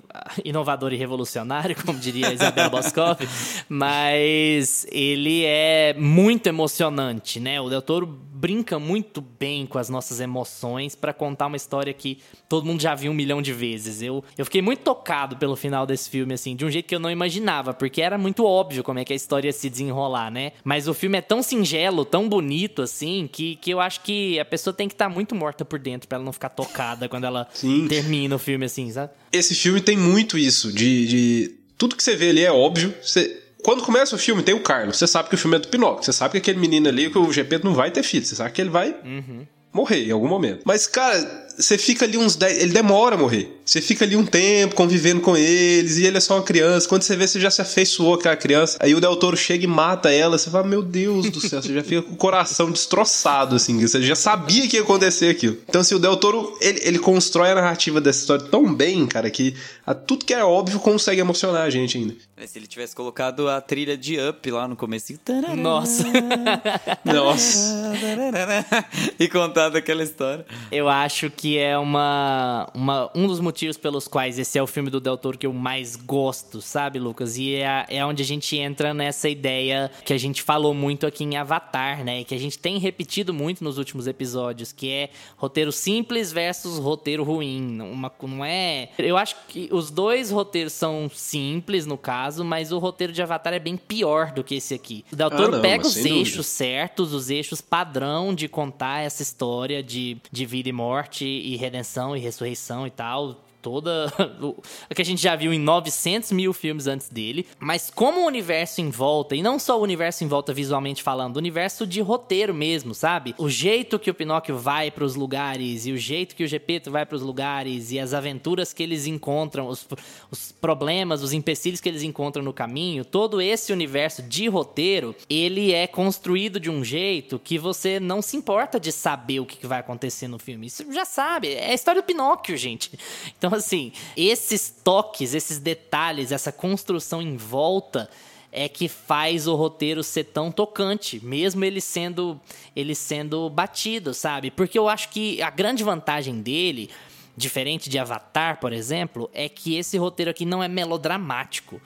inovador e revolucionário, como diria Isabel Boscov, mas ele é muito emocionante, né? O Del Toro brinca muito bem com as nossas emoções para contar uma história que todo mundo já viu um milhão de vezes. Eu, eu fiquei muito tocado pelo final desse filme, assim, de um jeito que eu não imaginava, porque era muito óbvio como é que a história ia se desenrolar, né? Mas o filme é tão singelo, tão bonito, assim, que, que eu acho que a pessoa tem que estar tá muito morta por dentro para ela não ficar tocada quando ela Sim. termina o filme, assim, sabe? Esse filme tem muito isso, de, de... Tudo que você vê ali é óbvio, você quando começa o filme, tem o Carlos. Você sabe que o filme é do Pinóquio. Você sabe que aquele menino ali, que o GP não vai ter filho. Você sabe que ele vai uhum. morrer em algum momento. Mas, cara, você fica ali uns 10. Ele demora a morrer. Você fica ali um tempo convivendo com eles e ele é só uma criança. Quando você vê, você já se afeiçoou com aquela criança. Aí o Del Toro chega e mata ela. Você fala, meu Deus do céu, você já fica com o coração destroçado, assim. Você já sabia que ia acontecer aquilo. Então, assim, o Del Toro, ele, ele constrói a narrativa dessa história tão bem, cara, que a, tudo que é óbvio consegue emocionar a gente ainda. Se ele tivesse colocado a trilha de Up lá no começo. Nossa. Nossa. e contado aquela história. Eu acho que que é uma, uma, um dos motivos pelos quais esse é o filme do Del Toro que eu mais gosto, sabe, Lucas? E é, é onde a gente entra nessa ideia que a gente falou muito aqui em Avatar, né? E que a gente tem repetido muito nos últimos episódios, que é roteiro simples versus roteiro ruim. Uma, não é. Eu acho que os dois roteiros são simples, no caso, mas o roteiro de Avatar é bem pior do que esse aqui. O Del Toro ah, não, pega os eixos dúvida. certos, os eixos padrão de contar essa história de, de vida e morte e redenção e ressurreição e tal toda. o que a gente já viu em 900 mil filmes antes dele. Mas como o universo em volta, e não só o universo em volta visualmente falando, o universo de roteiro mesmo, sabe? O jeito que o Pinóquio vai para os lugares, e o jeito que o Gepeto vai para os lugares, e as aventuras que eles encontram, os, os problemas, os empecilhos que eles encontram no caminho, todo esse universo de roteiro, ele é construído de um jeito que você não se importa de saber o que vai acontecer no filme. Isso já sabe. É a história do Pinóquio, gente. Então, assim, esses toques, esses detalhes, essa construção em volta é que faz o roteiro ser tão tocante, mesmo ele sendo ele sendo batido, sabe? Porque eu acho que a grande vantagem dele, diferente de Avatar, por exemplo, é que esse roteiro aqui não é melodramático.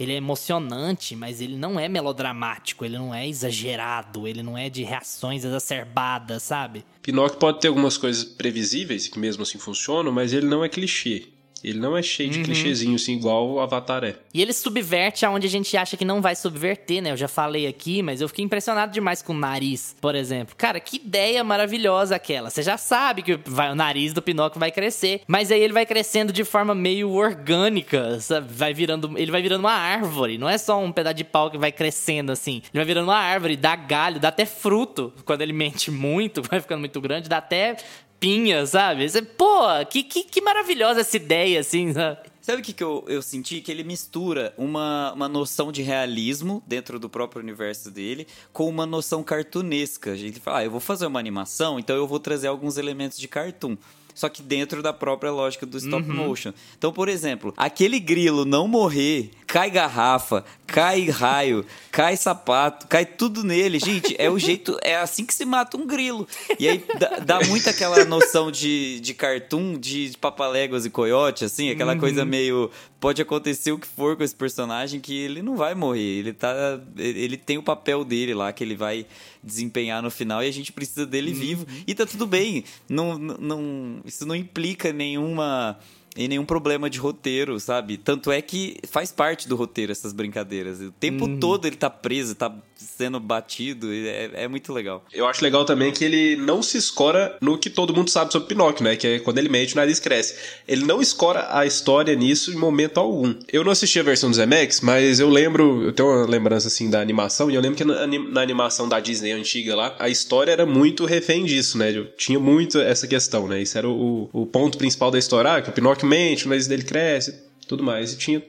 Ele é emocionante, mas ele não é melodramático, ele não é exagerado, ele não é de reações exacerbadas, sabe? Pinóquio pode ter algumas coisas previsíveis que mesmo assim funcionam, mas ele não é clichê. Ele não é cheio de uhum. clichêzinho, assim, igual o Avatar é. E ele subverte aonde a gente acha que não vai subverter, né? Eu já falei aqui, mas eu fiquei impressionado demais com o nariz, por exemplo. Cara, que ideia maravilhosa aquela. Você já sabe que vai, o nariz do Pinóquio vai crescer, mas aí ele vai crescendo de forma meio orgânica, sabe? Vai virando, ele vai virando uma árvore, não é só um pedaço de pau que vai crescendo assim. Ele vai virando uma árvore, dá galho, dá até fruto. Quando ele mente muito, vai ficando muito grande, dá até pinha, sabe? Você, pô, que, que, que maravilhosa essa ideia, assim, sabe? Sabe o que, que eu, eu senti? Que ele mistura uma, uma noção de realismo dentro do próprio universo dele com uma noção cartunesca. A gente fala, ah, eu vou fazer uma animação, então eu vou trazer alguns elementos de cartoon só que dentro da própria lógica do stop uhum. motion. Então, por exemplo, aquele grilo não morrer, cai garrafa, cai raio, cai sapato, cai tudo nele. Gente, é o jeito, é assim que se mata um grilo. E aí dá, dá muito aquela noção de, de cartoon, de, de papaléguas e coiote, assim, aquela uhum. coisa meio. Pode acontecer o que for com esse personagem que ele não vai morrer. Ele tá. Ele tem o papel dele lá que ele vai desempenhar no final e a gente precisa dele uhum. vivo. E tá tudo bem. Não, não, isso não implica nenhuma e nenhum problema de roteiro, sabe? Tanto é que faz parte do roteiro essas brincadeiras. O tempo uhum. todo ele tá preso, tá sendo batido, é, é, muito legal. Eu acho legal também que ele não se escora no que todo mundo sabe sobre Pinóquio, né? Que é quando ele mente, o nariz cresce. Ele não escora a história nisso em momento algum. Eu não assisti a versão do Zemex, mas eu lembro, eu tenho uma lembrança assim da animação, e eu lembro que na, na animação da Disney antiga lá, a história era muito refém disso, né? Eu tinha muito essa questão, né? Isso era o, o ponto principal da história, ah, que o Pinóquio mente, o nariz dele cresce, tudo mais. E tinha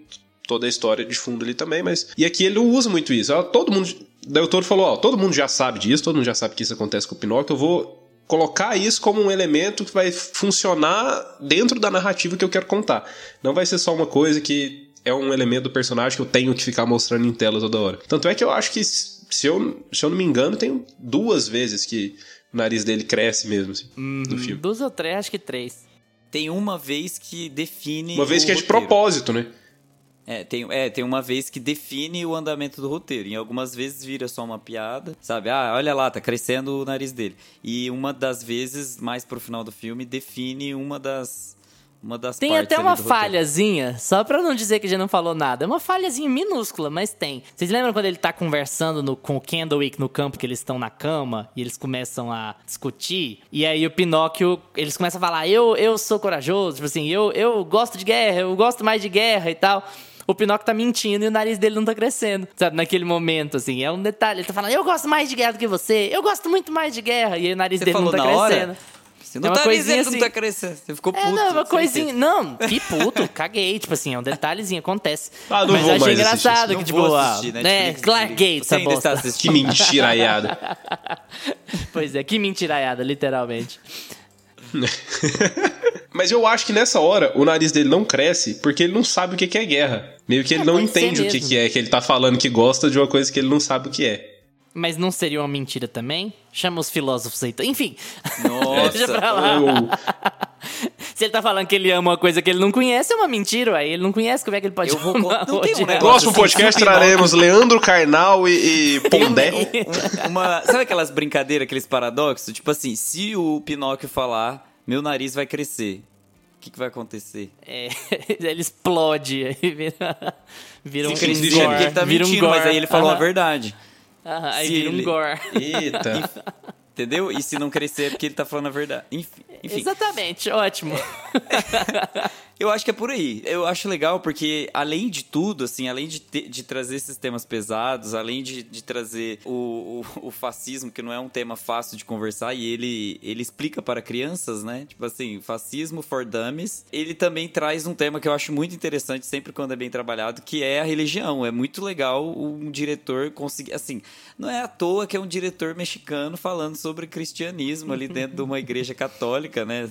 toda a história de fundo ali também, mas. E aqui ele não usa muito isso. Todo mundo. Daí o Toro falou: ó, todo mundo já sabe disso, todo mundo já sabe que isso acontece com o Pinóquio, eu vou colocar isso como um elemento que vai funcionar dentro da narrativa que eu quero contar. Não vai ser só uma coisa que é um elemento do personagem que eu tenho que ficar mostrando em tela toda hora. Tanto é que eu acho que, se eu, se eu não me engano, tem duas vezes que o nariz dele cresce mesmo assim, uhum. no filme. Duas ou três, acho que três. Tem uma vez que define. Uma vez que é de propósito, né? É tem, é, tem uma vez que define o andamento do roteiro. Em algumas vezes vira só uma piada, sabe? Ah, olha lá, tá crescendo o nariz dele. E uma das vezes, mais pro final do filme, define uma das uma das Tem até uma roteiro. falhazinha, só pra não dizer que já não falou nada. É uma falhazinha minúscula, mas tem. Vocês lembram quando ele tá conversando no- com o Candlewick no campo, que eles estão na cama e eles começam a discutir? E aí o Pinóquio, eles começam a falar: Eu, eu sou corajoso, tipo assim, eu, eu gosto de guerra, eu gosto mais de guerra e tal. O Pinóquio tá mentindo e o nariz dele não tá crescendo, sabe? Naquele momento, assim. É um detalhe. Ele tá falando, eu gosto mais de guerra do que você, eu gosto muito mais de guerra. E aí o nariz Você dele não tá na hora? crescendo. Você É não uma tá dizendo que assim. não tá crescendo. Você ficou puto. É, não, é uma certeza. coisinha. Não, que puto, caguei. Tipo assim, é um detalhezinho, acontece. Ah, não Mas vou eu achei engraçado que, tipo, ah, assistir, né? Netflix, Clark. Gates, Você essa ainda está. Que mentiraiada. Pois é, que mentiraiada, literalmente. Mas eu acho que nessa hora o nariz dele não cresce porque ele não sabe o que é guerra. Meio que ele É, não entende o que é, que ele tá falando que gosta de uma coisa que ele não sabe o que é. Mas não seria uma mentira também? Chama os filósofos aí. Enfim, Nossa. deixa pra lá. Eu- Se ele tá falando que ele ama uma coisa que ele não conhece, é uma mentira, aí ele não conhece, como é que ele pode Eu vou amar não tem um negócio Próximo assim, podcast traremos Leandro Carnal e, e Pondé. Um- uma, sabe aquelas brincadeiras, aqueles paradoxos? Tipo assim, se o Pinóquio falar, meu nariz vai crescer. O que, que vai acontecer? É, ele explode, aí vira, vira um, Fica um Porque dizem gore. ele tá vira um mentindo, mas gore. aí ele falou a Aham, verdade. Aham, aí Se vira um ele- gore. Eita. Entendeu? E se não crescer é porque ele tá falando a verdade. Enfim. Exatamente, ótimo. Eu acho que é por aí. Eu acho legal porque, além de tudo, assim, além de, ter- de trazer esses temas pesados, além de, de trazer o, o, o fascismo, que não é um tema fácil de conversar, e ele, ele explica para crianças, né? Tipo assim, fascismo for dummies. Ele também traz um tema que eu acho muito interessante, sempre quando é bem trabalhado, que é a religião. É muito legal um diretor conseguir. Assim, não é à toa que é um diretor mexicano falando sobre cristianismo ali dentro de uma igreja católica, né?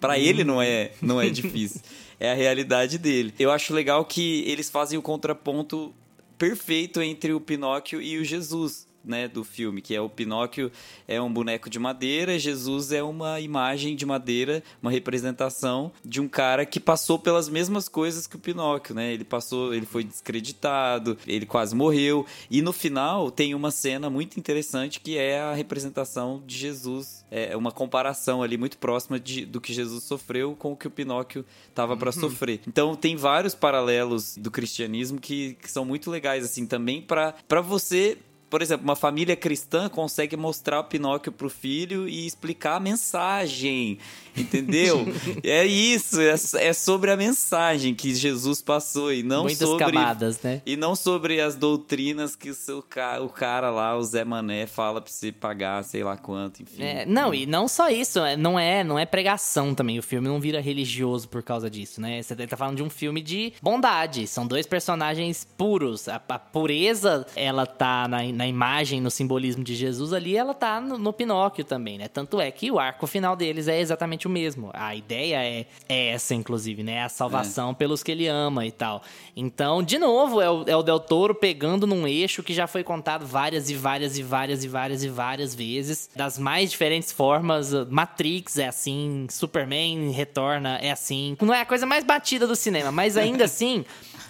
Pra ele não é, não é difícil. É a realidade dele. Eu acho legal que eles fazem o contraponto perfeito entre o Pinóquio e o Jesus. Né, do filme, que é o Pinóquio é um boneco de madeira, Jesus é uma imagem de madeira, uma representação de um cara que passou pelas mesmas coisas que o Pinóquio, né? Ele passou, ele foi descreditado, ele quase morreu, e no final tem uma cena muito interessante que é a representação de Jesus, é uma comparação ali muito próxima de, do que Jesus sofreu com o que o Pinóquio tava para sofrer. Então tem vários paralelos do cristianismo que, que são muito legais assim também para para você por exemplo, uma família cristã consegue mostrar o Pinóquio pro filho e explicar a mensagem, entendeu? é isso, é, é sobre a mensagem que Jesus passou e não Muitas sobre camadas, né? e não sobre as doutrinas que o seu o cara lá, o Zé Mané, fala pra você pagar, sei lá quanto, enfim. É, não, e não só isso, é, não é, não é pregação também. O filme não vira religioso por causa disso, né? Você tá falando de um filme de bondade. São dois personagens puros. A, a pureza, ela tá na, na imagem, no simbolismo de Jesus ali, ela tá no, no Pinóquio também, né? Tanto é que o arco final deles é exatamente o mesmo. A ideia é, é essa, inclusive, né? A salvação pelos que ele ama e tal. Então, de novo, é o, é o Del Toro pegando num eixo que já foi contado várias e várias e várias e várias e várias vezes, das mais diferentes formas. Matrix é assim, Superman retorna é assim. Não é a coisa mais batida do cinema, mas ainda assim.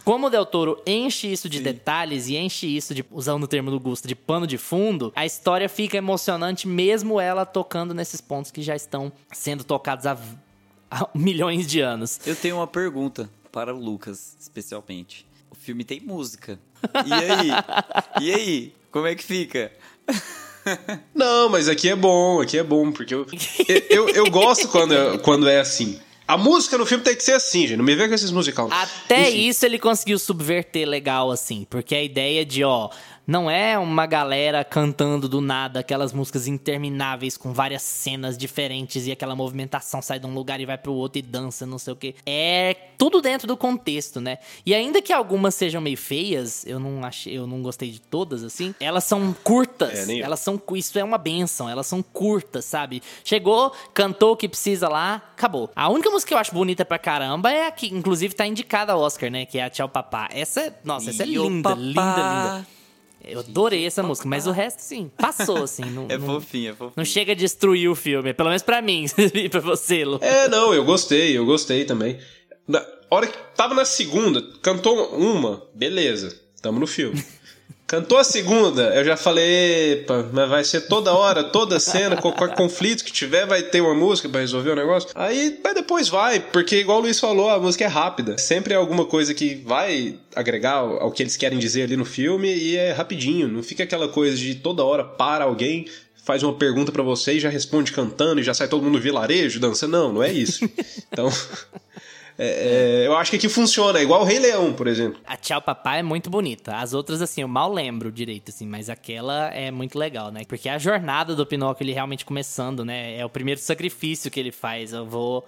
Como o Del Toro enche isso de detalhes e enche isso de, usando o termo do Gusto, de pano de fundo, a história fica emocionante mesmo ela tocando nesses pontos que já estão sendo tocados há, há milhões de anos. Eu tenho uma pergunta para o Lucas, especialmente. O filme tem música. E aí? e aí? Como é que fica? Não, mas aqui é bom, aqui é bom, porque eu, eu, eu gosto quando é, quando é assim. A música no filme tem que ser assim, gente. Não me vê com esses musical. Até Enfim. isso ele conseguiu subverter legal, assim. Porque a ideia de, ó, não é uma galera cantando do nada aquelas músicas intermináveis com várias cenas diferentes e aquela movimentação sai de um lugar e vai pro outro e dança, não sei o quê. É tudo dentro do contexto, né? E ainda que algumas sejam meio feias, eu não achei, eu não gostei de todas, assim, elas são curtas. É, elas são, isso é uma benção, elas são curtas, sabe? Chegou, cantou o que precisa lá, acabou. A única música que eu acho bonita pra caramba é a que, inclusive, tá indicada ao Oscar, né? Que é a Tchau Papá. Essa é, nossa, essa é linda, papá. linda, linda. Eu adorei essa música, mas o resto, sim, passou, assim. Não, É não, fofinho, é fofinho. não chega a destruir o filme, pelo menos pra mim, e pra você, Lu. É, não, eu gostei, eu gostei também. Na- hora que tava na segunda, cantou uma, beleza, tamo no filme. Cantou a segunda, eu já falei, epa, mas vai ser toda hora, toda cena, qualquer conflito que tiver, vai ter uma música para resolver o negócio. Aí, mas depois vai, porque igual o Luiz falou, a música é rápida. Sempre é alguma coisa que vai agregar ao que eles querem dizer ali no filme e é rapidinho. Não fica aquela coisa de toda hora para alguém, faz uma pergunta para você e já responde cantando e já sai todo mundo vilarejo dançando. Não, não é isso. Então. É, é, eu acho que aqui funciona, é igual o Rei Leão, por exemplo. A Tchau Papai é muito bonita. As outras, assim, eu mal lembro direito, assim, mas aquela é muito legal, né? Porque a jornada do Pinóquio, ele realmente começando, né? É o primeiro sacrifício que ele faz. Eu vou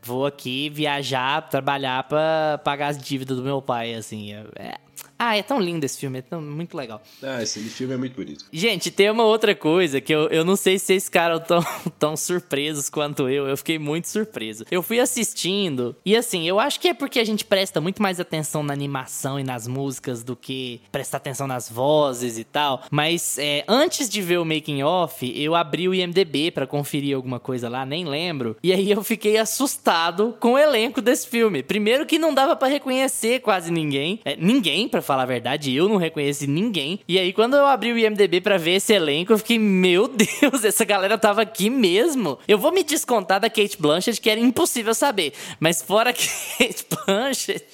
vou aqui viajar, trabalhar para pagar as dívidas do meu pai, assim. É, é ah, é tão lindo esse filme, é tão, muito legal. Ah, esse filme é muito bonito. Gente, tem uma outra coisa que eu, eu não sei se esses caras tão, tão surpresos quanto eu. Eu fiquei muito surpreso. Eu fui assistindo e assim, eu acho que é porque a gente presta muito mais atenção na animação e nas músicas do que prestar atenção nas vozes e tal. Mas é, antes de ver o making off, eu abri o IMDb para conferir alguma coisa lá, nem lembro. E aí eu fiquei assustado com o elenco desse filme. Primeiro que não dava para reconhecer quase ninguém, é, ninguém para falar a verdade, eu não reconheci ninguém. E aí, quando eu abri o IMDB para ver esse elenco, eu fiquei, meu Deus, essa galera tava aqui mesmo. Eu vou me descontar da Kate Blanchett, que era impossível saber. Mas fora Kate Blanchett.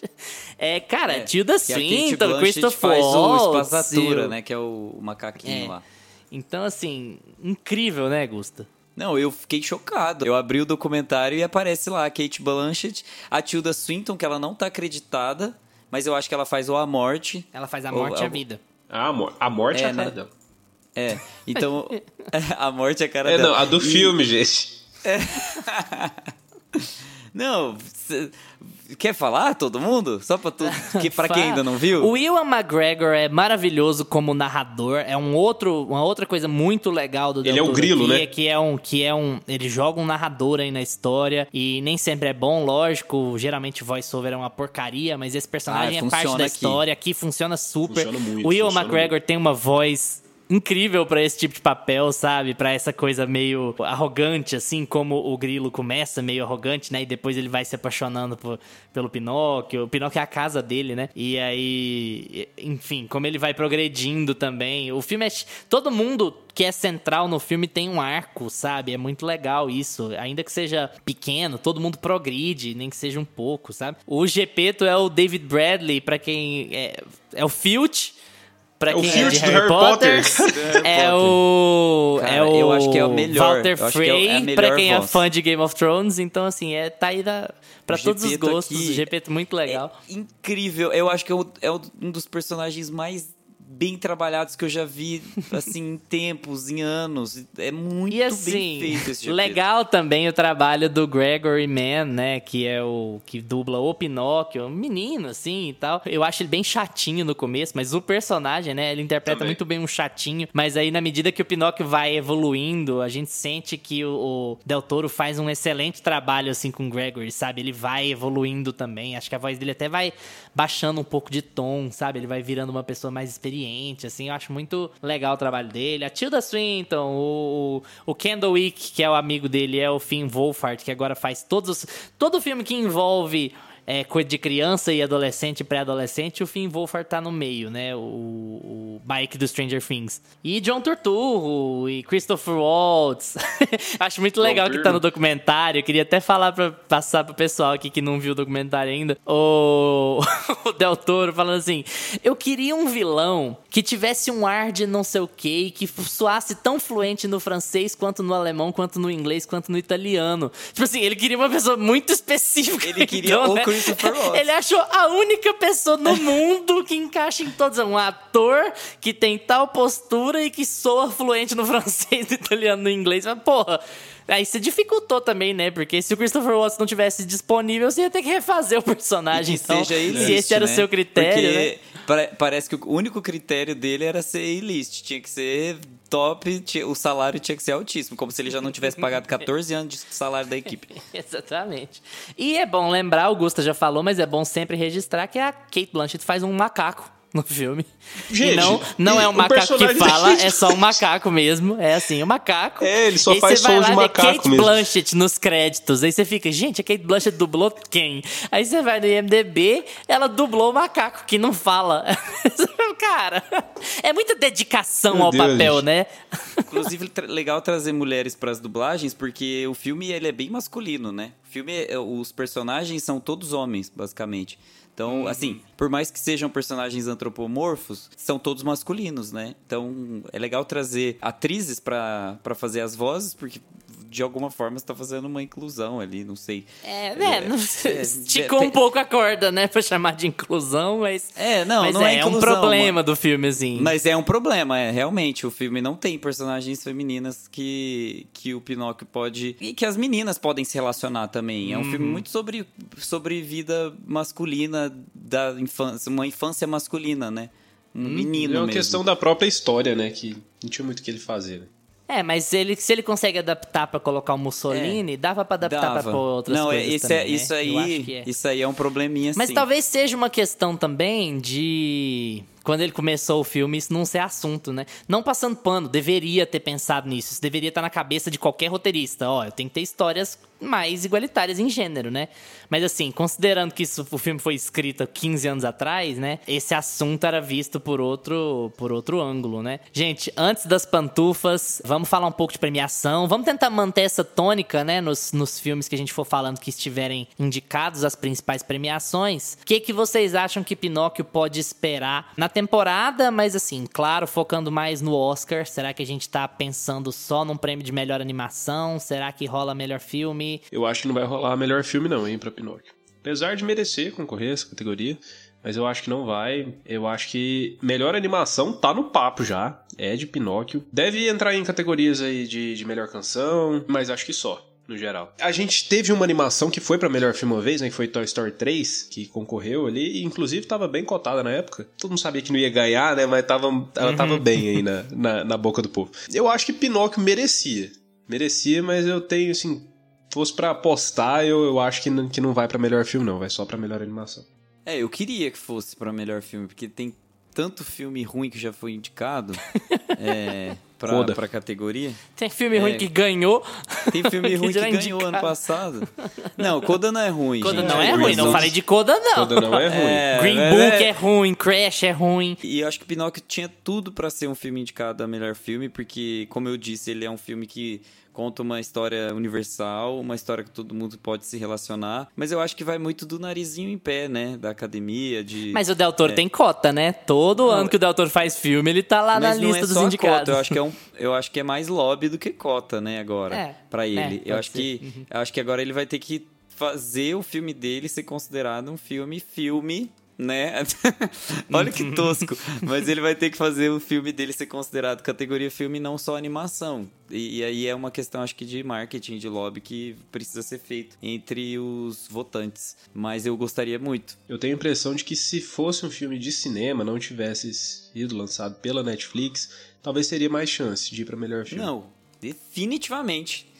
É, cara, é, Tilda Swinton, Christopher faz Waltz, o Espaçatura, né? Que é o macaquinho é. lá. Então, assim, incrível, né, Gusta? Não, eu fiquei chocado. Eu abri o documentário e aparece lá a Kate Blanchett, a Tilda Swinton, que ela não tá acreditada, mas eu acho que ela faz ou a morte. Ela faz a morte e a vida. Ah, a morte é, é a cara né? dela. É, então a morte é a cara é, dela. Não, a do e... filme, gente. É. não, Quer falar, todo mundo? Só pra, tu, que, pra quem ainda não viu? O Will McGregor é maravilhoso como narrador. É um outro, uma outra coisa muito legal do Ele é o grilo, aqui, né? Que é, um, que é um... Ele joga um narrador aí na história. E nem sempre é bom, lógico. Geralmente o voiceover é uma porcaria. Mas esse personagem ah, é parte da aqui. história. Aqui funciona super. Funciona muito, o Will McGregor muito. tem uma voz incrível para esse tipo de papel, sabe? Para essa coisa meio arrogante, assim como o Grilo começa meio arrogante, né? E depois ele vai se apaixonando por, pelo Pinóquio. O Pinóquio é a casa dele, né? E aí, enfim, como ele vai progredindo também. O filme é. Todo mundo que é central no filme tem um arco, sabe? É muito legal isso. Ainda que seja pequeno, todo mundo progride, nem que seja um pouco, sabe? O Gepeto é o David Bradley, para quem é, é o Filch Pra é quem é de Harry, Harry Potter, Potter. é o. Cara, é o. Eu acho que é o melhor. Walter é Frey, é pra quem é voz. é fã de Game of Thrones. Então, assim, é, tá aí da, pra todos os gostos. Aqui, o GP é muito legal. É incrível. Eu acho que é, o, é um dos personagens mais bem trabalhados que eu já vi, assim, em tempos, em anos. É muito e, assim, bem feito esse GP. Legal também o trabalho do Gregory Mann, né? Que é o que dubla o Pinóquio, um menino, assim, e tal. Eu acho ele bem chatinho no começo, mas o personagem, né? Ele interpreta também. muito bem um chatinho. Mas aí, na medida que o Pinóquio vai evoluindo, a gente sente que o, o Del Toro faz um excelente trabalho, assim, com o Gregory, sabe? Ele vai evoluindo também. Acho que a voz dele até vai baixando um pouco de tom, sabe? Ele vai virando uma pessoa mais experiente experiente, assim. Eu acho muito legal o trabalho dele. A Tilda Swinton, o, o Kendall Wick, que é o amigo dele, é o Finn Wolfhard, que agora faz todos os, todo filme que envolve é, coisa de criança e adolescente e pré-adolescente, o Finn Wolfhard tá no meio, né? O, o Mike do Stranger Things. E John Turturro e Christopher Waltz. Acho muito legal que tá no documentário. Eu queria até falar pra passar pro pessoal aqui que não viu o documentário ainda. O, o Del Toro falando assim: Eu queria um vilão que tivesse um ar de não sei o que, que soasse tão fluente no francês quanto no alemão, quanto no inglês, quanto no italiano. Tipo assim, ele queria uma pessoa muito específica. Ele queria então, o né? Christopher Waltz. Ele achou a única pessoa no mundo que encaixa em todos. Um ator que tem tal postura e que soa fluente no francês, no italiano, no inglês. Mas, porra. Aí se dificultou também, né? Porque se o Christopher Watts não tivesse disponível, você ia ter que refazer o personagem. então, seja se esse era né? o seu critério, Porque né? parece que o único critério dele era ser A-list. Tinha que ser top, o salário tinha que ser altíssimo. Como se ele já não tivesse pagado 14 anos de salário da equipe. Exatamente. E é bom lembrar, o Gusta já falou, mas é bom sempre registrar que a Kate Blanchett faz um macaco no filme. Gente, e não, não e é um o macaco que fala, é só um macaco mesmo. É assim, um macaco. É, ele só E aí faz você vai som de macaco Kate mesmo. Blanchett nos créditos. Aí você fica, gente, a Kate Blanchett dublou quem? Aí você vai no IMDB, ela dublou o macaco que não fala. Cara, é muita dedicação Meu ao Deus, papel, gente. né? Inclusive, legal trazer mulheres pras dublagens, porque o filme ele é bem masculino, né? O filme, é- os personagens são todos homens, basicamente. Então, assim, por mais que sejam personagens antropomorfos, são todos masculinos, né? Então, é legal trazer atrizes pra pra fazer as vozes, porque de alguma forma você tá fazendo uma inclusão ali, não sei. É, né? não- é, esticou é, um pouco a corda, né? Pra chamar de inclusão, mas. É, não, mas não é, é, um inclusão, problema do filme, assim. Mas é um problema, é. Realmente, o filme não tem personagens femininas que, que o Pinóquio pode. E que as meninas podem se relacionar também. É um Uhum. filme muito sobre, sobre vida masculina, da infância, uma infância masculina, né? Um menino É uma mesmo. questão da própria história, né? Que não tinha muito o que ele fazer. né? É, mas ele, se ele consegue adaptar pra colocar o Mussolini, dava pra adaptar Dava. pra pôr outras não, é- coisas isso, também, é, né? isso Eu aí, é. isso aí é um probleminha Mas sim. talvez seja uma questão também de. Quando ele começou o filme, isso não ser assunto, né? Não passando pano, deveria ter pensado nisso. Isso deveria estar na cabeça de qualquer roteirista. Ó, eu tenho que ter histórias mais igualitárias em gênero, né? Mas assim, considerando que isso, o filme foi escrito há 15 anos atrás, né? Esse assunto era visto por outro, por outro ângulo, né? Gente, antes das pantufas, vamos falar um pouco de premiação. Vamos tentar manter essa tônica, né? Nos, nos filmes que a gente for falando que estiverem indicados às principais premiações. O que, que vocês acham que Pinóquio pode esperar na temporada? Mas assim, claro, focando mais no Oscar. Será que a gente tá pensando só num prêmio de melhor animação? Será que rola melhor filme? Eu acho que não vai rolar melhor filme, não, hein, pra Pinóquio. Apesar de merecer concorrer essa categoria, mas eu acho que não vai. Eu acho que melhor animação tá no papo já. É de Pinóquio. Deve entrar em categorias aí de, de melhor canção, mas acho que só. No geral. A gente teve uma animação que foi pra melhor filme uma vez, né? Que foi Toy Story 3, que concorreu ali, e inclusive tava bem cotada na época. Todo mundo sabia que não ia ganhar, né? Mas tava, ela tava bem aí na, na, na boca do povo. Eu acho que Pinóquio merecia. Merecia, mas eu tenho, assim, fosse pra apostar, eu, eu acho que não, que não vai pra melhor filme, não. Vai só pra melhor animação. É, eu queria que fosse pra melhor filme, porque tem tanto filme ruim que já foi indicado é, pra, Coda. pra categoria. Tem filme É. ruim que ganhou. Tem filme ruim que já é ganhou ano indicado. passado. Não, Coda não é ruim, Coda gente. não é Mas ruim, não falei de Coda, não. Coda não é ruim. É, Green Book é- é ruim, Crash é ruim. E eu acho que Pinóquio tinha tudo pra ser um filme indicado a melhor filme, porque, como eu disse, ele é um filme que conta uma história universal, uma história que todo mundo pode se relacionar. Mas eu acho que vai muito do narizinho em pé, né? Da academia, de. Mas o Del Toro tem cota, né? Todo ano que o Del Toro faz filme, ele tá lá na não lista é dos indicados. Cota. Eu acho que é um, eu acho que é mais lobby do que cota, né, agora, É, pra ele. é, eu pode acho ser. que eu acho que agora ele vai ter que fazer o filme dele ser considerado um filme filme, né? Olha que tosco, mas ele vai ter que fazer o filme dele ser considerado categoria filme, e não só animação. E, e aí é uma questão, acho que de marketing, de lobby que precisa ser feito entre os votantes. Mas eu gostaria muito. Eu tenho a impressão de que se fosse um filme de cinema, não tivesse sido lançado pela Netflix, talvez teria mais chance de ir pra melhor filme. Não, definitivamente.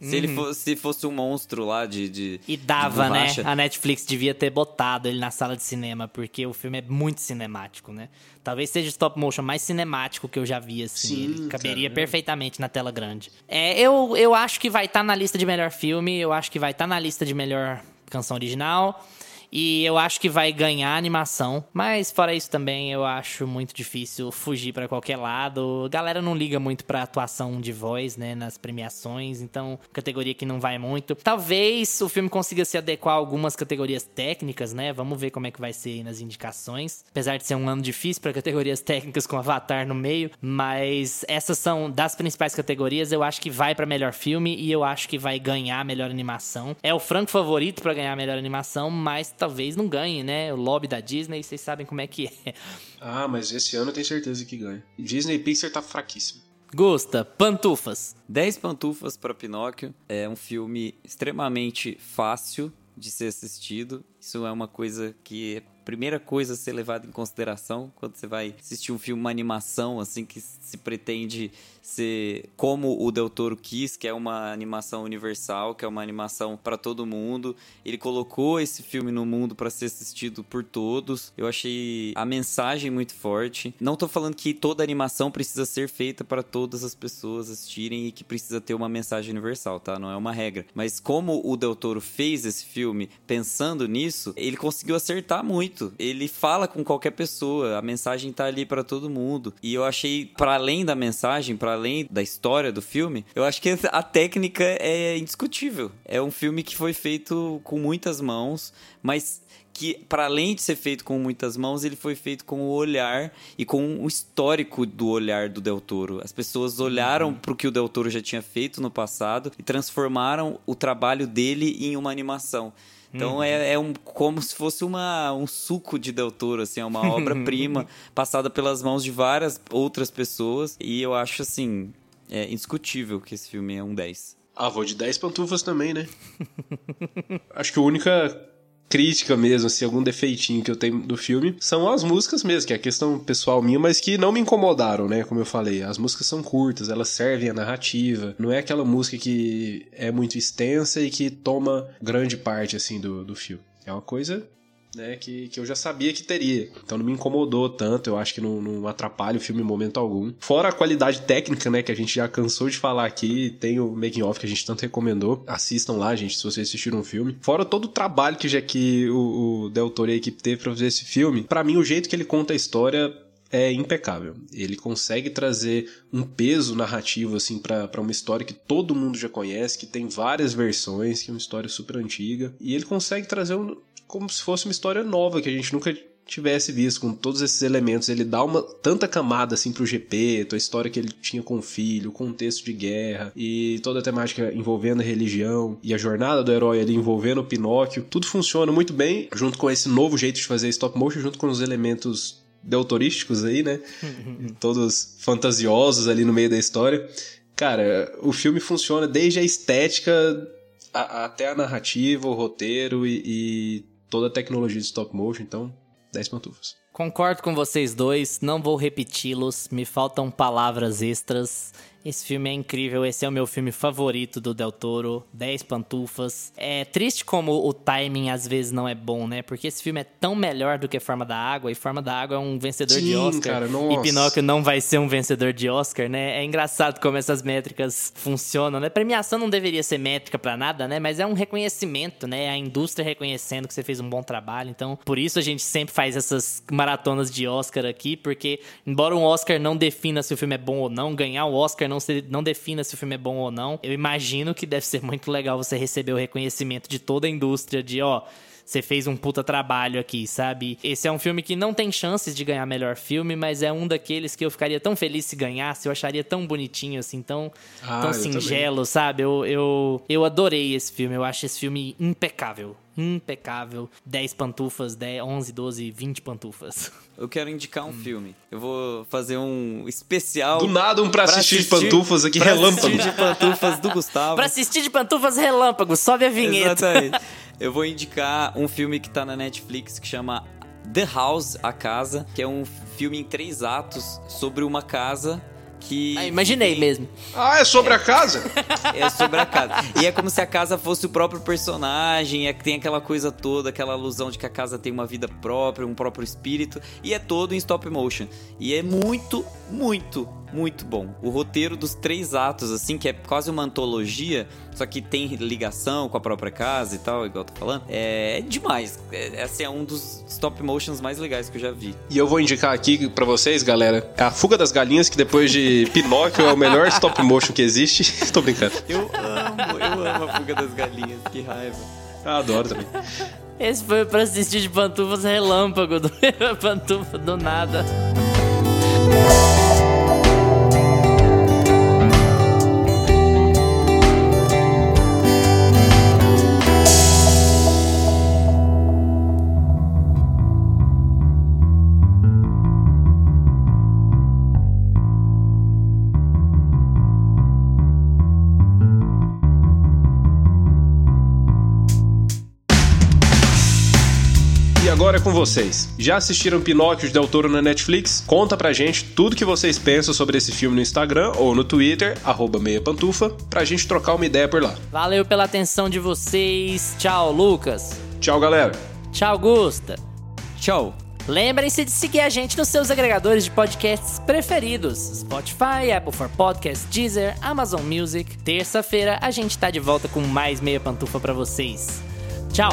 Se ele fosse, se fosse um monstro lá de. de Uhum. E de dava, né? borracha. A Netflix devia ter botado ele na sala de cinema, porque o filme é muito cinemático, né? Talvez seja o stop motion mais cinemático que eu já vi, assim. Sim, ele caberia cara. perfeitamente na tela grande. É, eu, eu acho que vai estar na lista de melhor filme, eu acho que vai estar na lista de melhor canção original. E eu acho que vai ganhar animação, mas fora isso também eu acho muito difícil fugir pra qualquer lado. A galera não liga muito pra atuação de voz, né, nas premiações, então categoria que não vai muito. Talvez o filme consiga se adequar a algumas categorias técnicas, né? Vamos ver como é que vai ser aí nas indicações. Apesar de ser um ano difícil pra categorias técnicas com Avatar no meio, mas essas são das principais categorias, eu acho que vai pra melhor filme e eu acho que vai ganhar melhor animação. É o franco favorito pra ganhar melhor animação, mas talvez não ganhe, né? O lobby da Disney, vocês sabem como é que é. Ah, mas esse ano eu tenho certeza que ganha. Disney Pixar tá fraquíssimo. Gusta, pantufas. 10 Pantufas para Pinóquio é um filme extremamente fácil de ser assistido. Isso é uma coisa que é primeira coisa a ser levada em consideração quando você vai assistir um filme, uma animação, assim, que se pretende ser como o Del Toro quis, que é uma animação universal, que é uma animação para todo mundo. Ele colocou esse filme no mundo para ser assistido por todos. Eu achei a mensagem muito forte. Não tô falando que toda animação precisa ser feita para todas as pessoas assistirem e que precisa ter uma mensagem universal, tá? Não é uma regra. Mas como o Del Toro fez esse filme pensando nisso, ele conseguiu acertar muito. Ele fala com qualquer pessoa, a mensagem tá ali para todo mundo. E eu achei para além da mensagem, para além da história do filme, eu acho que a técnica é indiscutível. É um filme que foi feito com muitas mãos, mas que para além de ser feito com muitas mãos, ele foi feito com o olhar e com o histórico do olhar do Del Toro. As pessoas olharam uhum. para o que o Del Toro já tinha feito no passado e transformaram o trabalho dele em uma animação. Então uhum. é, é, um, como se fosse uma, um suco de Del Toro, assim, é uma obra-prima passada pelas mãos de várias outras pessoas. E eu acho, assim, é indiscutível que esse filme é um 10. Ah, vou de 10 pantufas também, né? acho que a única crítica mesmo, assim, algum defeitinho que eu tenho do filme, são as músicas mesmo, que é questão pessoal minha, mas que não me incomodaram, né? Como eu falei, as músicas são curtas, elas servem a narrativa, não é aquela música que é muito extensa e que toma grande parte, assim, do, do filme. É uma coisa né, que, que eu já sabia que teria. Então não me incomodou tanto, eu acho que não, não atrapalha o filme em momento algum. Fora a qualidade técnica, né, que a gente já cansou de falar aqui, tem o making off que a gente tanto recomendou. Assistam lá, gente, se vocês assistiram o filme. Fora todo o trabalho que já que o, o Del Toro e a equipe teve para fazer esse filme, para mim o jeito que ele conta a história é impecável. Ele consegue trazer um peso narrativo assim para uma história que todo mundo já conhece, que tem várias versões, que é uma história super antiga, e ele consegue trazer um, como se fosse uma história nova que a gente nunca tivesse visto com todos esses elementos. Ele dá uma tanta camada assim pro GP, a história que ele tinha com o filho, o contexto de guerra e toda a temática envolvendo a religião e a jornada do herói ali envolvendo o Pinóquio. Tudo funciona muito bem junto com esse novo jeito de fazer stop motion, junto com os elementos deltorísticos aí, né? Todos fantasiosos ali no meio da história. Cara, o filme funciona desde a estética a, até a narrativa, o roteiro e, e toda a tecnologia de stop motion, então 10 pantufas. Concordo com vocês dois, não vou repeti-los, me faltam palavras extras. Esse filme é incrível, esse é o meu filme favorito do Del Toro, 10 pantufas. É triste como o timing às vezes não é bom, né? Porque esse filme é tão melhor do que Forma da Água, e Forma da Água é um vencedor Sim, de Oscar. Cara. E Pinóquio não vai ser um vencedor de Oscar, né? É engraçado como essas métricas funcionam, né? Premiação não deveria ser métrica para nada, né? Mas é um reconhecimento, né? A indústria reconhecendo que você fez um bom trabalho. Então, por isso a gente sempre faz essas maratonas de Oscar aqui, porque embora um Oscar não defina se o filme é bom ou não, ganhar o Oscar não, se, não defina se o filme é bom ou não. Eu imagino que deve ser muito legal você receber o reconhecimento de toda a indústria de, ó, você fez um puta trabalho aqui, sabe? Esse é um filme que não tem chances de ganhar melhor filme, mas é um daqueles que eu ficaria tão feliz se ganhasse, eu acharia tão bonitinho, assim, tão, ah, tão singelo, também. sabe? Eu, eu, eu adorei esse filme, eu acho esse filme impecável impecável. 10 pantufas, 10, 11, 12, 20 pantufas. Eu quero indicar um hum. filme. Eu vou fazer um especial. Do nada, um pra, pra assistir, assistir, de pantufas aqui, pra relâmpago. Assistir de pantufas do Gustavo. pra assistir de pantufas relâmpago, sobe a vinheta. Exatamente. Eu vou indicar um filme que tá na Netflix que chama The House, A Casa, que é um filme em três atos sobre uma casa que. Ah, imaginei mesmo. Ah, é sobre a casa? é sobre a casa. E é como se a casa fosse o próprio personagem, é que tem aquela coisa toda, aquela alusão de que a casa tem uma vida própria, um próprio espírito, e é todo em stop motion. E é muito, muito, muito bom. O roteiro dos três atos, assim, que é quase uma antologia, só que tem ligação com a própria casa e tal, igual eu tô falando, é demais. É, assim, é um dos stop motions mais legais que eu já vi. E eu vou indicar aqui para vocês, galera, a Fuga das Galinhas, que depois de Pinóquio é o melhor stop motion que existe. tô brincando. Eu amo, eu amo a Fuga das Galinhas, que raiva. Eu adoro também. Esse foi pra assistir de pantufas relâmpago, do pantufa do nada. Com vocês. Já assistiram Pinóquio de Del Toro na Netflix? Conta pra gente tudo que vocês pensam sobre esse filme no Instagram ou no Twitter, arroba meia pantufa, pra gente trocar uma ideia por lá. Valeu pela atenção de vocês. Tchau, Lucas. Tchau, galera. Tchau, Gusta. Tchau. Lembrem-se de seguir a gente nos seus agregadores de podcasts preferidos: Spotify, Apple for Podcasts, Deezer, Amazon Music. Terça-feira a gente tá de volta com mais meia pantufa para vocês. Tchau.